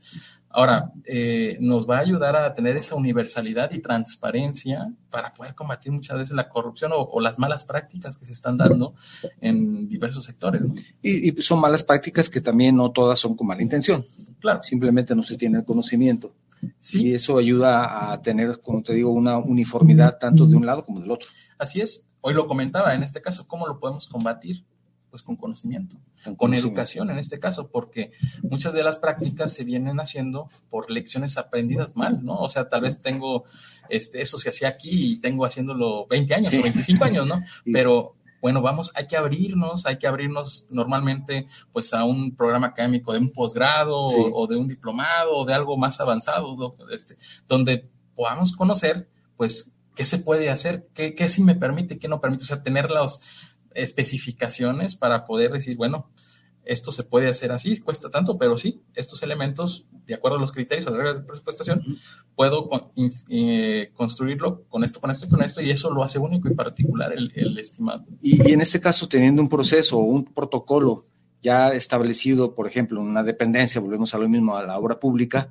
Ahora, eh, nos va a ayudar a tener esa universalidad y transparencia para poder combatir muchas veces la corrupción o, las malas prácticas que se están dando en diversos sectores. Y, y, son malas prácticas que también no todas son con mala intención. Claro. Simplemente no se tiene el conocimiento. Sí. Y eso ayuda a tener, como te digo, una uniformidad tanto de un lado como del otro. Así es. Hoy lo comentaba, en este caso, ¿cómo lo podemos combatir? Pues con conocimiento, con, educación en este caso, porque muchas de las prácticas se vienen haciendo por lecciones aprendidas mal, ¿no? O sea, tal vez tengo, este, eso se hacía aquí y tengo haciéndolo 20 años o 25 años, ¿no? Pero bueno, vamos, hay que abrirnos, hay que abrirnos normalmente pues a un programa académico de un posgrado o, de un diplomado o de algo más avanzado, este, donde podamos conocer pues qué se puede hacer, qué, qué sí me permite, qué no permite, o sea, tener las especificaciones para poder decir, bueno, esto se puede hacer así, cuesta tanto, pero sí, estos elementos, de acuerdo a los criterios, a las reglas de presupuestación, puedo eh, construirlo con esto, con esto y con esto, y eso lo hace único y particular el, estimado. Y, en este caso, teniendo un proceso o un protocolo ya establecido, por ejemplo, en una dependencia, volvemos a lo mismo, a la obra pública,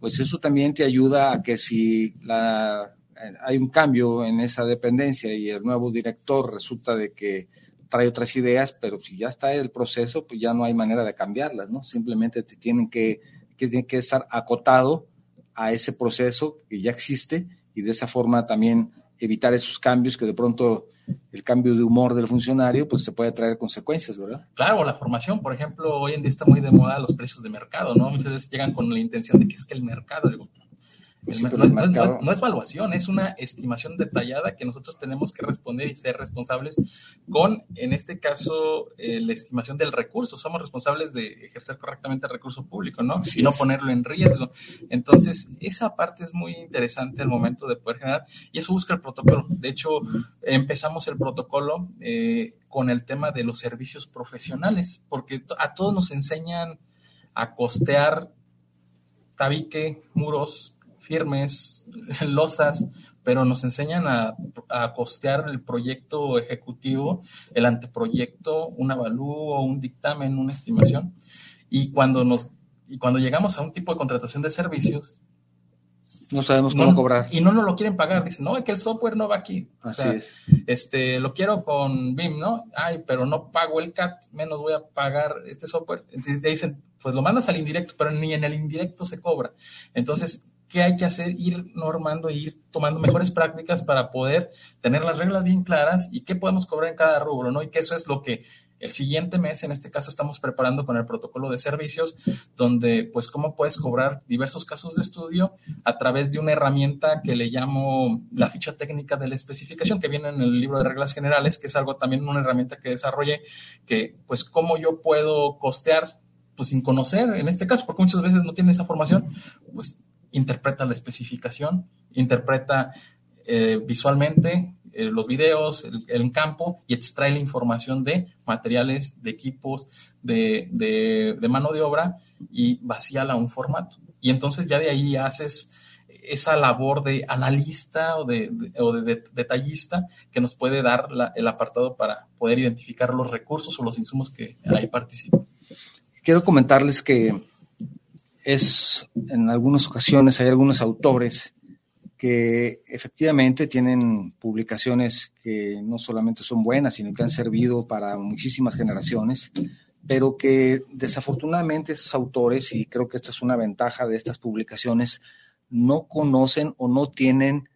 pues eso también te ayuda a que si la, hay un cambio en esa dependencia y el nuevo director resulta de que trae otras ideas, pero si ya está el proceso, pues ya no hay manera de cambiarlas, ¿no? Simplemente te tienen que, que, tienen que estar acotado a ese proceso que ya existe y de esa forma también evitar esos cambios que de pronto el cambio de humor del funcionario pues se puede traer consecuencias, ¿verdad? Claro, la formación, por ejemplo, hoy en día está muy de moda los precios de mercado, ¿no? Muchas veces llegan con la intención de que es que el mercado, no, es, evaluación, es una estimación detallada que nosotros tenemos que responder y ser responsables con, en este caso, eh, la estimación del recurso. Somos responsables de ejercer correctamente el recurso público, ¿no? y no ponerlo en riesgo. Entonces, esa parte es muy interesante al momento de poder generar y eso busca el protocolo. De hecho, empezamos el protocolo eh, con el tema de los servicios profesionales, porque a todos nos enseñan a costear tabique, muros, firmes, losas, pero nos enseñan a, costear el proyecto ejecutivo, el anteproyecto, un avalúo, un dictamen, una estimación. Y cuando, nos, y cuando llegamos a un tipo de contratación de servicios, no sabemos cómo cobrar. Y no nos lo quieren pagar. Dicen, no, es que el software no va aquí. Así es. Este, lo quiero con BIM, ¿no? Ay, pero no pago el CAT, menos voy a pagar este software. Entonces dicen, pues lo mandas al indirecto, pero ni en el indirecto se cobra. Entonces, qué hay que hacer, ir normando, ir tomando mejores prácticas para poder tener las reglas bien claras y qué podemos cobrar en cada rubro, ¿no? Y que eso es lo que el siguiente mes, en este caso, estamos preparando con el protocolo de servicios, donde, pues, cómo puedes cobrar diversos casos de estudio a través de una herramienta que le llamo la ficha técnica de la especificación, que viene en el libro de reglas generales, que es algo también una herramienta que desarrollé, que, pues, cómo yo puedo costear, pues, sin conocer, en este caso, porque muchas veces no tiene esa formación, pues, interpreta la especificación, interpreta eh, visualmente eh, los videos, el, campo y extrae la información de materiales, de equipos, de, de, mano de obra y vacíala a un formato. Y entonces ya de ahí haces esa labor de analista o de, o de, detallista que nos puede dar el apartado para poder identificar los recursos o los insumos que ahí participan. Quiero comentarles que es en algunas ocasiones hay algunos autores que efectivamente tienen publicaciones que no solamente son buenas, sino que han servido para muchísimas generaciones, pero que desafortunadamente esos autores, y creo que esta es una ventaja de estas publicaciones, no conocen o no tienen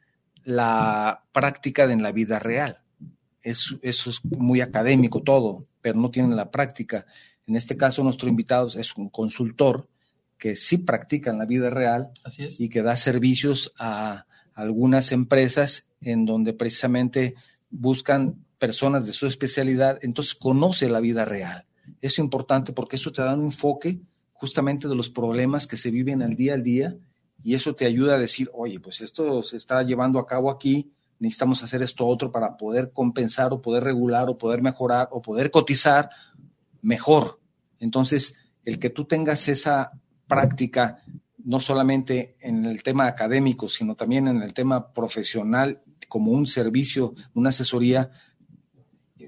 la práctica en la vida real. eso es muy académico todo, pero no tienen la práctica. En este caso, nuestro invitado es un consultor que sí practica en la vida real Así es. y que da servicios a algunas empresas en donde precisamente buscan personas de su especialidad, entonces conoce la vida real. Es importante porque eso te da un enfoque justamente de los problemas que se viven al día al día y eso te ayuda a decir, oye, pues esto se está llevando a cabo aquí, necesitamos hacer esto otro para poder compensar o poder regular o poder mejorar o poder cotizar mejor. Entonces, el que tú tengas esa práctica, no solamente en el tema académico, sino también en el tema profesional, como un servicio, una asesoría,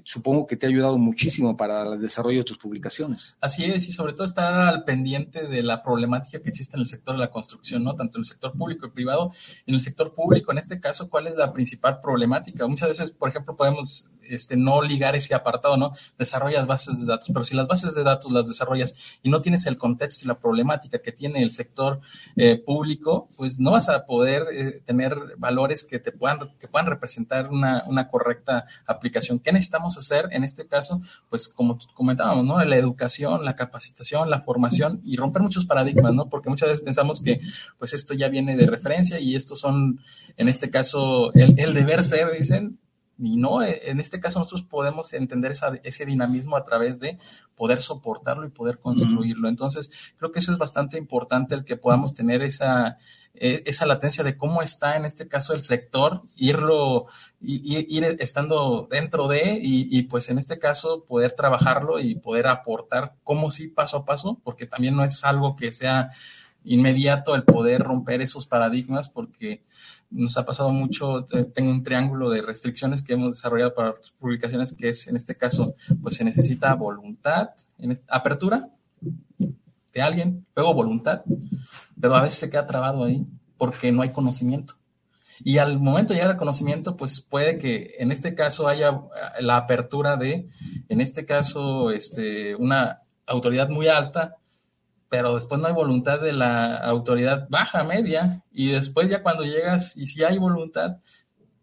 supongo que te ha ayudado muchísimo para el desarrollo de tus publicaciones. Así es, y sobre todo estar al pendiente de la problemática que existe en el sector de la construcción, ¿no? Tanto en el sector público y privado. En el sector público, en este caso, ¿cuál es la principal problemática? Muchas veces, por ejemplo, podemos este, no ligar ese apartado, ¿no? Desarrollas bases de datos, pero si las bases de datos las desarrollas y no tienes el contexto y la problemática que tiene el sector eh, público, pues no vas a poder eh, tener valores que te puedan, que puedan representar una, una, correcta aplicación. ¿Qué necesitamos hacer en este caso? Pues como comentábamos, ¿no? La educación, la capacitación, la formación y romper muchos paradigmas, ¿no? Porque muchas veces pensamos que pues esto ya viene de referencia y estos son, en este caso, el, el deber ser, dicen, y no, eh, en este caso nosotros podemos entender ese dinamismo a través de poder soportarlo y poder construirlo. Entonces, creo que eso es bastante importante el que podamos tener esa, e, esa latencia de cómo está en este caso el sector, irlo, y, ir estando dentro de, y, y, pues en este caso poder trabajarlo y poder aportar como sí paso a paso, porque también no es algo que sea inmediato el poder romper esos paradigmas, porque nos ha pasado mucho, tengo un triángulo de restricciones que hemos desarrollado para publicaciones, que es en este caso, pues se necesita voluntad, en apertura de alguien, luego voluntad, pero a veces se queda trabado ahí porque no hay conocimiento. Y al momento de llegar al conocimiento, pues puede que en este caso haya la apertura de, en este caso, este, una autoridad muy alta pero después no hay voluntad de la autoridad baja, media, y después ya cuando llegas y si hay voluntad,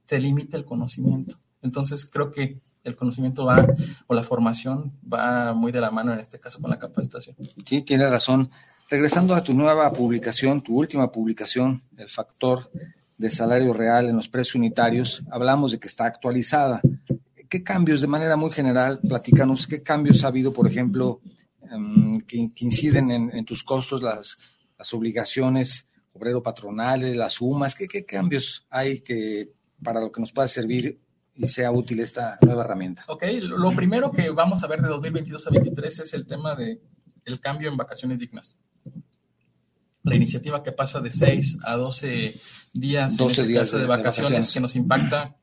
te limita el conocimiento. Entonces creo que el conocimiento va, o la formación va muy de la mano en este caso con la capacitación. Sí, tienes razón. Regresando a tu nueva publicación, tu última publicación, el factor de salario real en los precios unitarios, hablamos de que está actualizada. ¿Qué cambios, de manera muy general, platícanos, qué cambios ha habido, por ejemplo, Em, que, inciden en, tus costos, las, las obligaciones obrero-patronales, las sumas, ¿qué, ¿qué, cambios hay que para lo que nos pueda servir y sea útil esta nueva herramienta? Ok, lo primero que vamos a ver de 2022 a 2023 es el tema de el cambio en vacaciones dignas. La iniciativa que pasa de 6 a 12 días, 12 este días de, vacaciones, que nos impacta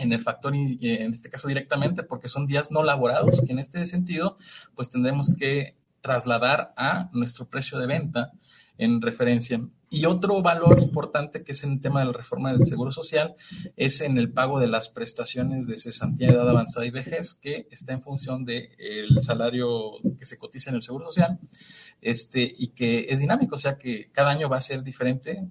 en el factor, en este caso directamente, porque son días no laborados, que en este sentido, pues tendremos que trasladar a nuestro precio de venta en referencia. Y otro valor importante que es en el tema de la reforma del Seguro Social es en el pago de las prestaciones de cesantía, de edad avanzada y vejez, que está en función del salario que se cotiza en el Seguro Social, este, y que es dinámico, o sea que cada año va a ser diferente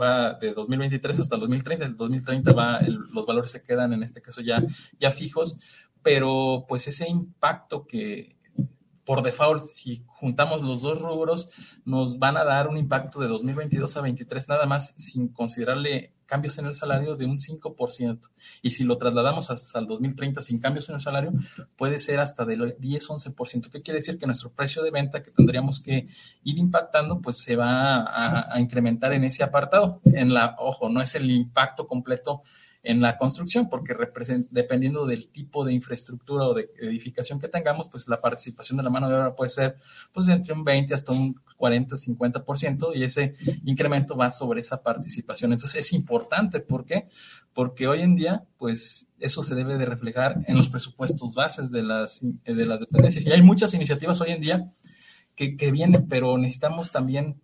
va de 2023 hasta el 2030. El 2030 va, los valores se quedan en este caso ya, ya fijos, pero pues ese impacto que por default, si juntamos los dos rubros, nos van a dar un impacto de 2022 a 2023 nada más sin considerarle cambios en el salario de un 5%. Y si lo trasladamos hasta el 2030 sin cambios en el salario, puede ser hasta del 10-11%. ¿Qué quiere decir? Que nuestro precio de venta que tendríamos que ir impactando, pues se va a, a incrementar en ese apartado. En la, ojo, no es el impacto completo en la construcción, porque dependiendo del tipo de infraestructura o de edificación que tengamos, pues la participación de la mano de obra puede ser pues entre un 20 hasta un 40, 50% y ese incremento va sobre esa participación. Entonces es importante, ¿por qué? Porque hoy en día, pues eso se debe de reflejar en los presupuestos bases de las, de las dependencias. Y hay muchas iniciativas hoy en día que, que vienen, pero necesitamos también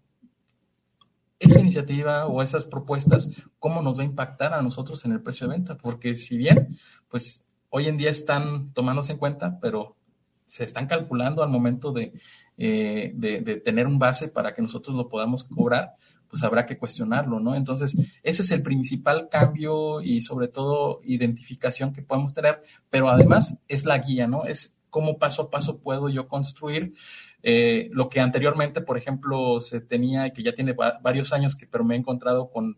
esa iniciativa o esas propuestas, cómo nos va a impactar a nosotros en el precio de venta. Porque si bien, pues hoy en día están tomándose en cuenta, pero se están calculando al momento de, eh, de, tener un base para que nosotros lo podamos cobrar, pues habrá que cuestionarlo, ¿no? Entonces, ese es el principal cambio y sobre todo identificación que podemos tener, pero además es la guía, ¿no? Es cómo paso a paso puedo yo construir eh, lo que anteriormente, por ejemplo, se tenía que ya tiene varios años que, pero me he encontrado con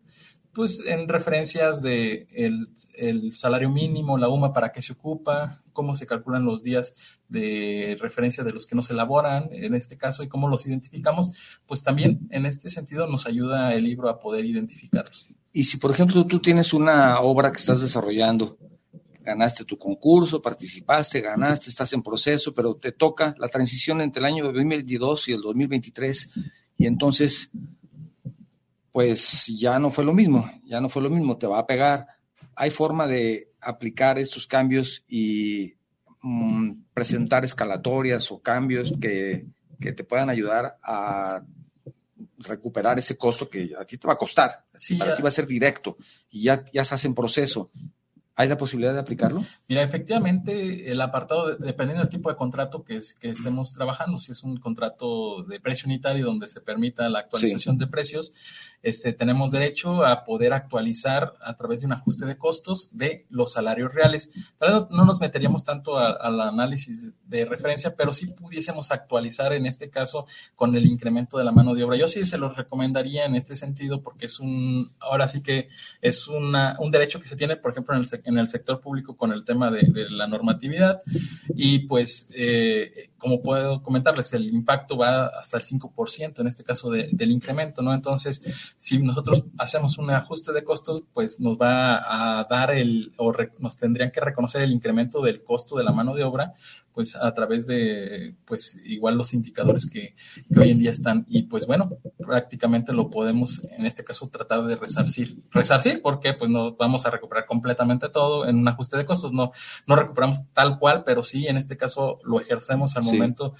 pues en referencias de el, salario mínimo, la UMA, para qué se ocupa, cómo se calculan los días de referencia de los que no se elaboran en este caso y cómo los identificamos, pues también en este sentido nos ayuda el libro a poder identificarlos. Y si, por ejemplo, tú tienes una obra que estás desarrollando, ganaste tu concurso, participaste, ganaste, estás en proceso, pero te toca la transición entre el año 2022 y el 2023, y entonces pues ya no fue lo mismo, ya no fue lo mismo, te va a pegar. Hay forma de aplicar estos cambios y mm, presentar escalatorias o cambios que, te puedan ayudar a recuperar ese costo que a ti te va a costar. Sí, para ti va a ser directo y ya, ya se hace en proceso. ¿Hay la posibilidad de aplicarlo? Mira, efectivamente, el apartado, dependiendo del tipo de contrato que, que estemos trabajando, si es un contrato de precio unitario donde se permita la actualización de precios, este, tenemos derecho a poder actualizar a través de un ajuste de costos de los salarios reales. No, no nos meteríamos tanto al análisis de, referencia, pero sí pudiésemos actualizar en este caso con el incremento de la mano de obra. Yo sí se los recomendaría en este sentido porque es un, ahora sí que es una, un derecho que se tiene, por ejemplo, en el, en el sector público con el tema de, la normatividad y pues eh, como puedo comentarles, el impacto va hasta el 5% en este caso del incremento, ¿no? Entonces, si nosotros hacemos un ajuste de costos, pues nos va a dar el, o nos tendrían que reconocer el incremento del costo de la mano de obra, pues a través de, pues igual los indicadores que, que hoy en día están. Y pues bueno, prácticamente lo podemos en este caso tratar de resarcir. Resarcir porque pues no vamos a recuperar completamente todo en un ajuste de costos. No, no recuperamos tal cual, pero sí en este caso lo ejercemos al momento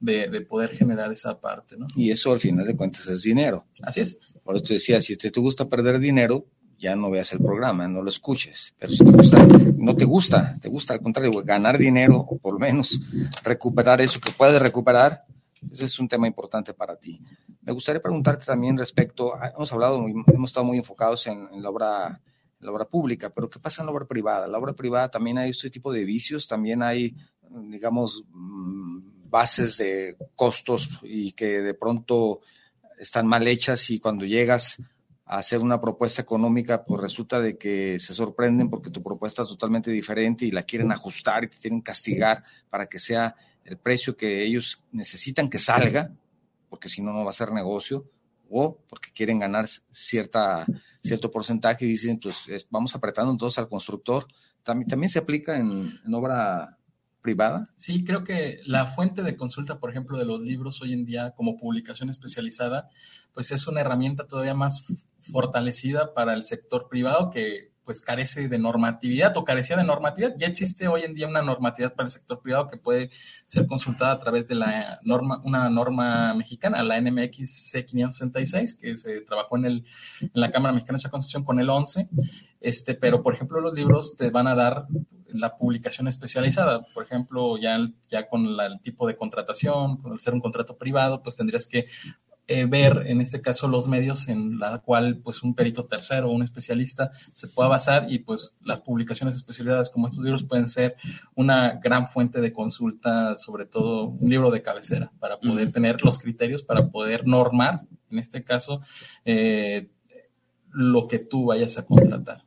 de, poder generar esa parte, ¿no? Y eso al final de cuentas es dinero. Así es. Por eso te decía, si te, te gusta perder dinero, ya no veas el programa, no lo escuches. Pero si te gusta, no te gusta, te gusta al contrario, ganar dinero o por lo menos recuperar eso que puedes recuperar, ese es un tema importante para ti. Me gustaría preguntarte también respecto, hemos hablado, hemos estado muy enfocados en, la obra la obra pública, pero ¿qué pasa en la obra privada? La obra privada también hay este tipo de vicios, también hay, digamos, mm, bases de costos y que de pronto están mal hechas y cuando llegas hacer una propuesta económica, pues resulta de que se sorprenden porque tu propuesta es totalmente diferente y la quieren ajustar y te quieren castigar para que sea el precio que ellos necesitan que salga, porque si no, no va a ser negocio, o porque quieren ganar cierta, cierto porcentaje y dicen, pues vamos apretando entonces al constructor. También, también se aplica en obra privada? Sí, creo que la fuente de consulta, por ejemplo, de los libros hoy en día como publicación especializada, pues es una herramienta todavía más fortalecida para el sector privado que pues carece de normatividad o carecía de normatividad. Ya existe hoy en día una normatividad para el sector privado que puede ser consultada a través de la norma, una norma mexicana, la NMX C566, que se trabajó en, el, en la Cámara Mexicana de Construcción con el 11. Este, pero, por ejemplo, los libros te van a dar la publicación especializada. Por ejemplo, ya, ya con el tipo de contratación, con ser un contrato privado, pues tendrías que eh, ver en este caso los medios en la cual pues un perito tercero o un especialista se pueda basar y pues las publicaciones especializadas como estos libros pueden ser una gran fuente de consulta, sobre todo un libro de cabecera para poder tener los criterios para poder normar, en este caso, eh, lo que tú vayas a contratar.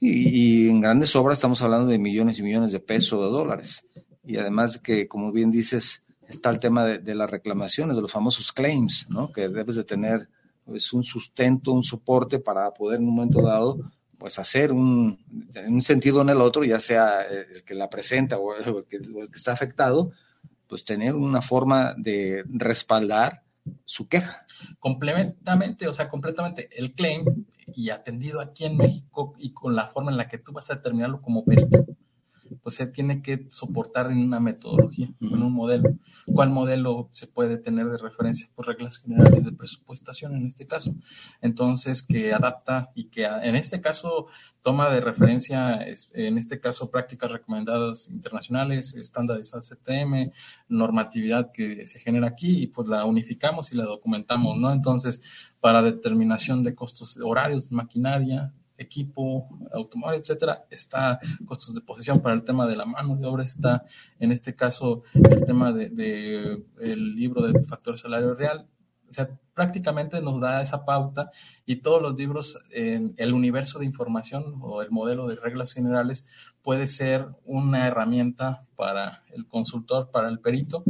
Y, y, en grandes obras estamos hablando de millones y millones de pesos o de dólares. Y además que, como bien dices, está el tema de, las reclamaciones, de los famosos claims, ¿no? Que debes de tener pues, un sustento, un soporte para poder en un momento dado pues hacer un, en un sentido o en el otro, ya sea el que la presenta o el que, está afectado, pues tener una forma de respaldar su queja. Completamente, o sea, completamente el claim y atendido aquí en México y con la forma en la que tú vas a determinarlo como perito, pues se tiene que soportar en una metodología, en un modelo. ¿Cuál modelo se puede tener de referencia? Pues reglas generales de presupuestación en este caso. Entonces, que adapta y que en este caso toma de referencia, en este caso, prácticas recomendadas internacionales, estándares ACTM, normatividad que se genera aquí y pues la unificamos y la documentamos, ¿no? Entonces, para determinación de costos horarios maquinaria, equipo, automóvil, etcétera, está costos de posesión para el tema de la mano de obra, está en este caso el tema de, el libro de factor salario real. O sea, prácticamente nos da esa pauta y todos los libros en el universo de información o el modelo de reglas generales puede ser una herramienta para el consultor, para el perito,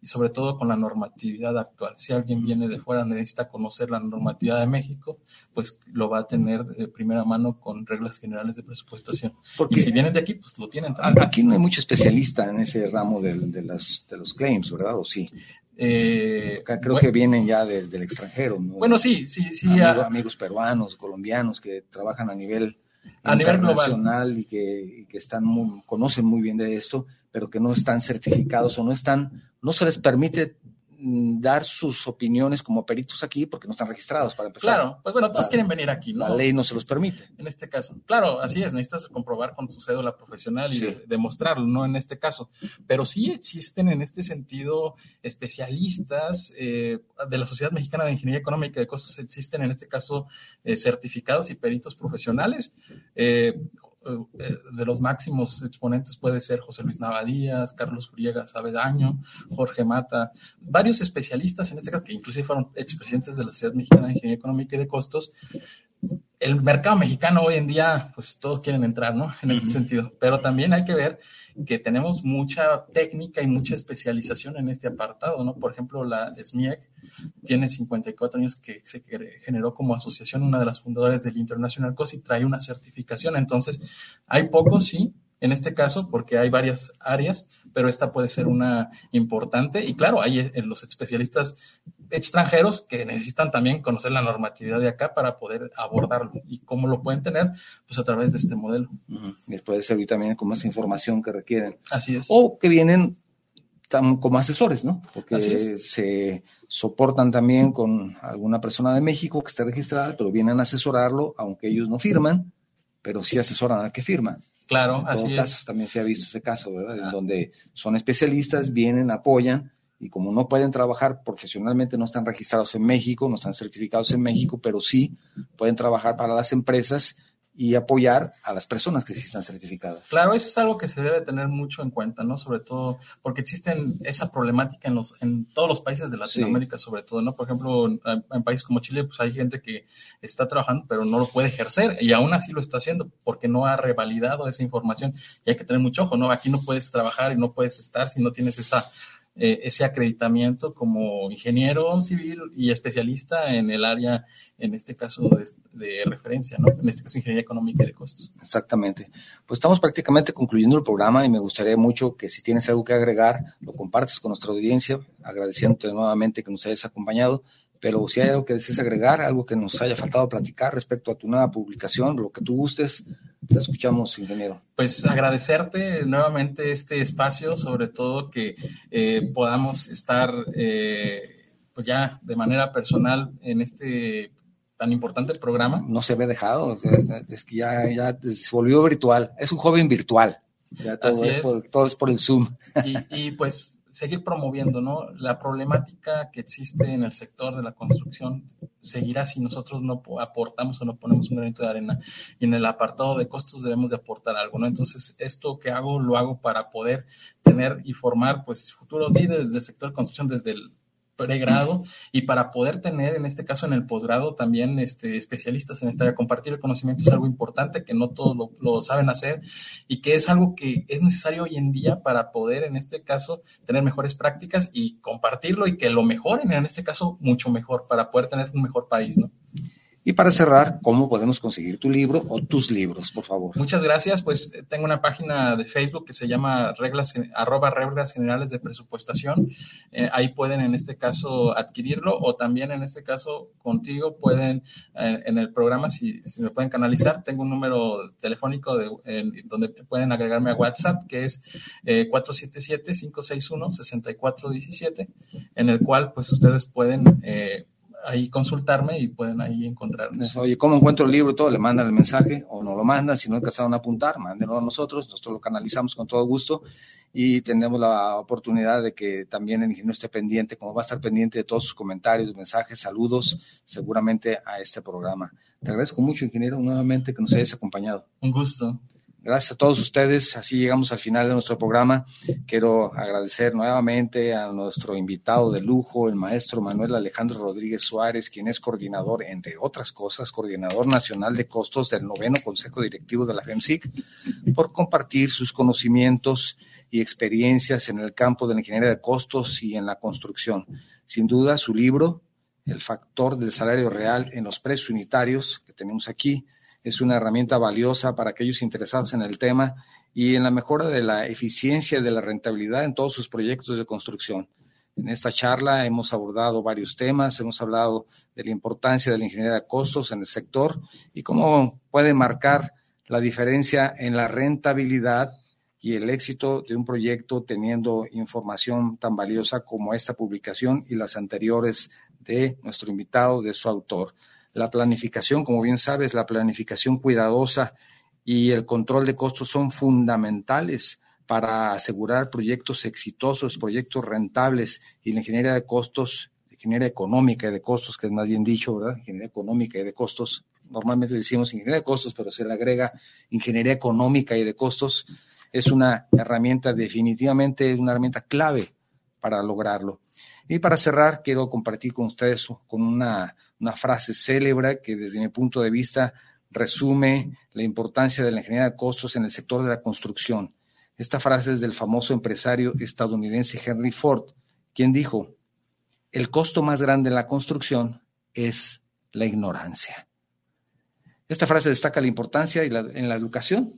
y sobre todo con la normatividad actual. Si alguien viene de fuera necesita conocer la normatividad de México, pues lo va a tener de primera mano con reglas generales de presupuestación. Porque y si vienen de aquí, pues lo tienen también. Aquí no hay mucho especialista en ese ramo de, de, las, de los claims, ¿verdad? ¿O sí? Eh, Creo que vienen ya del extranjero. ¿no? Bueno, sí, sí, sí. amigos peruanos, colombianos que trabajan a nivel a nivel global y que, que están conocen muy bien de esto, pero que no están certificados o no están, no se les permite Mm, dar sus opiniones como peritos aquí porque no están registrados para empezar. Claro, pues bueno, todos quieren venir aquí, ¿no? La ley no se los permite. En este caso. Claro, así es, necesitas comprobar con tu cédula profesional y demostrarlo, ¿no? En este caso. Pero sí existen en este sentido especialistas eh, de la Sociedad Mexicana de Ingeniería Económica y de Costos, existen en este caso eh, certificados y peritos profesionales. Eh, de los máximos exponentes puede ser José Luis Navadías, Carlos Friega Sabedaño, Jorge Mata, varios especialistas en este caso, que inclusive fueron expresidentes de la Sociedad Mexicana de Ingeniería Económica y de Costos. El mercado mexicano hoy en día, pues todos quieren entrar, ¿no? En este sentido, pero también hay que ver que tenemos mucha técnica y mucha especialización en este apartado, ¿no? Por ejemplo, la SMIEC tiene 54 años que se generó como asociación, una de las fundadoras del International COS y trae una certificación. Entonces, hay pocos, sí, en este caso, porque hay varias áreas, pero esta puede ser una importante. Y claro, hay en eh, los especialistas extranjeros que necesitan también conocer la normatividad de acá para poder abordarlo. ¿Y cómo lo pueden tener? Pues a través de este modelo. Les puede servir también como esa información que requieren. Así es. O que vienen como asesores, ¿no? Porque se soportan también con alguna persona de México que esté registrada, pero vienen a asesorarlo, aunque ellos no firman, pero sí asesoran al que firma. Claro, así es. También se ha visto ese caso, ¿verdad? En ah. donde son especialistas, vienen, apoyan, y como no pueden trabajar profesionalmente, no están registrados en México, no están certificados en México, pero sí pueden trabajar para las empresas y apoyar a las personas que sí están certificadas. Claro, eso es algo que se debe tener mucho en cuenta, ¿no? Sobre todo porque existen esa problemática en los en todos los países de Latinoamérica, sobre todo, ¿no? Por ejemplo, en, países como Chile, pues hay gente que está trabajando, pero no lo puede ejercer y aún así lo está haciendo porque no ha revalidado esa información y hay que tener mucho ojo, ¿no? Aquí no puedes trabajar y no puedes estar si no tienes esa eh, ese acreditamiento como ingeniero civil y especialista en el área, en este caso de, referencia, ¿no? En este caso, ingeniería económica y de costos. Exactamente. Pues estamos prácticamente concluyendo el programa y me gustaría mucho que si tienes algo que agregar, lo compartes con nuestra audiencia, agradeciéndote nuevamente que nos hayas acompañado. Pero si hay algo que desees agregar, algo que nos haya faltado platicar respecto a tu nueva publicación, lo que tú gustes, te escuchamos, ingeniero. Pues agradecerte nuevamente este espacio, sobre todo que eh, podamos estar eh, pues ya de manera personal en este tan importante programa. No se ve dejado, es que ya, ya se volvió virtual, es un joven virtual. Ya todo, es, Por, todo es por el Zoom. Y, pues seguir promoviendo, ¿no? La problemática que existe en el sector de la construcción seguirá si nosotros no aportamos o no ponemos un granito de arena. Y en el apartado de costos debemos de aportar algo, ¿no? Entonces, esto que hago, lo hago para poder tener y formar, pues, futuros líderes del sector de construcción desde el pregrado y para poder tener, en este caso en el posgrado, también este, especialistas en esta área. Compartir el conocimiento es algo importante que no todos lo, saben hacer y que es algo que es necesario hoy en día para poder, en este caso, tener mejores prácticas y compartirlo y que lo mejoren, en este caso, mucho mejor para poder tener un mejor país, ¿no? Y para cerrar, ¿cómo podemos conseguir tu libro o tus libros, por favor? Muchas gracias. Pues eh, tengo una página de Facebook que se llama reglas, arroba reglas generales de presupuestación. Eh, ahí pueden en este caso adquirirlo o también en este caso contigo pueden eh, en el programa, si, me pueden canalizar, tengo un número telefónico de, donde pueden agregarme a WhatsApp que es 477-561-6417, en el cual pues ustedes pueden ahí consultarme y pueden ahí encontrarme. Oye, ¿cómo encuentro el libro? Todo, le mandan el mensaje o no lo mandan. Si no alcanzaron a apuntar, mándenlo a nosotros. Nosotros lo canalizamos con todo gusto y tenemos la oportunidad de que también el ingeniero esté pendiente, como va a estar pendiente de todos sus comentarios, mensajes, saludos, seguramente a este programa. Te agradezco mucho, ingeniero, nuevamente que nos hayas acompañado. Un gusto. Gracias a todos ustedes. Así llegamos al final de nuestro programa. Quiero agradecer nuevamente a nuestro invitado de lujo, el maestro Manuel Alejandro Rodríguez Suárez, quien es coordinador, entre otras cosas, coordinador nacional de costos del noveno Consejo Directivo de la FEMSIC, por compartir sus conocimientos y experiencias en el campo de la ingeniería de costos y en la construcción. Sin duda, su libro, El factor del salario real en los precios unitarios, que tenemos aquí, es una herramienta valiosa para aquellos interesados en el tema y en la mejora de la eficiencia y de la rentabilidad en todos sus proyectos de construcción. En esta charla hemos abordado varios temas, hemos hablado de la importancia de la ingeniería de costos en el sector y cómo puede marcar la diferencia en la rentabilidad y el éxito de un proyecto teniendo información tan valiosa como esta publicación y las anteriores de nuestro invitado, de su autor. La planificación, como bien sabes, la planificación cuidadosa y el control de costos son fundamentales para asegurar proyectos exitosos, proyectos rentables y la ingeniería de costos, ingeniería económica y de costos, que es más bien dicho, ¿verdad? Ingeniería económica y de costos. Normalmente decimos ingeniería de costos, pero se le agrega ingeniería económica y de costos. Es una herramienta definitivamente, una herramienta clave para lograrlo. Y para cerrar, quiero compartir con ustedes con una, una frase célebre que desde mi punto de vista resume la importancia de la ingeniería de costos en el sector de la construcción. Esta frase es del famoso empresario estadounidense Henry Ford, quien dijo, el costo más grande en la construcción es la ignorancia. Esta frase destaca la importancia en la educación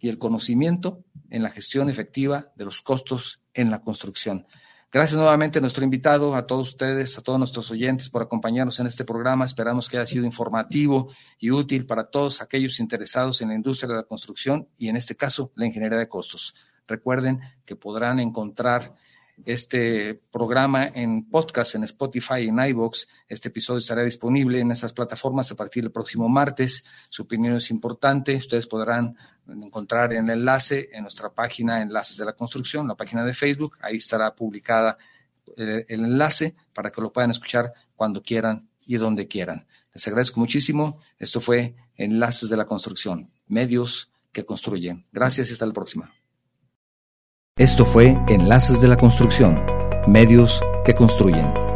y el conocimiento en la gestión efectiva de los costos en la construcción. Gracias nuevamente a nuestro invitado, a todos ustedes, a todos nuestros oyentes por acompañarnos en este programa. Esperamos que haya sido informativo y útil para todos aquellos interesados en la industria de la construcción y en este caso la ingeniería de costos. Recuerden que podrán encontrar este programa en podcast, en Spotify, en iVoox. Este episodio estará disponible en esas plataformas a partir del próximo martes. Su opinión es importante. Ustedes podrán encontrar el enlace en nuestra página Enlaces de la Construcción, la página de Facebook. Ahí estará publicada el, el enlace para que lo puedan escuchar cuando quieran y donde quieran. Les agradezco muchísimo. Esto fue Enlaces de la Construcción, medios que construyen. Gracias y hasta la próxima. Esto fue Enlaces de la Construcción, medios que construyen.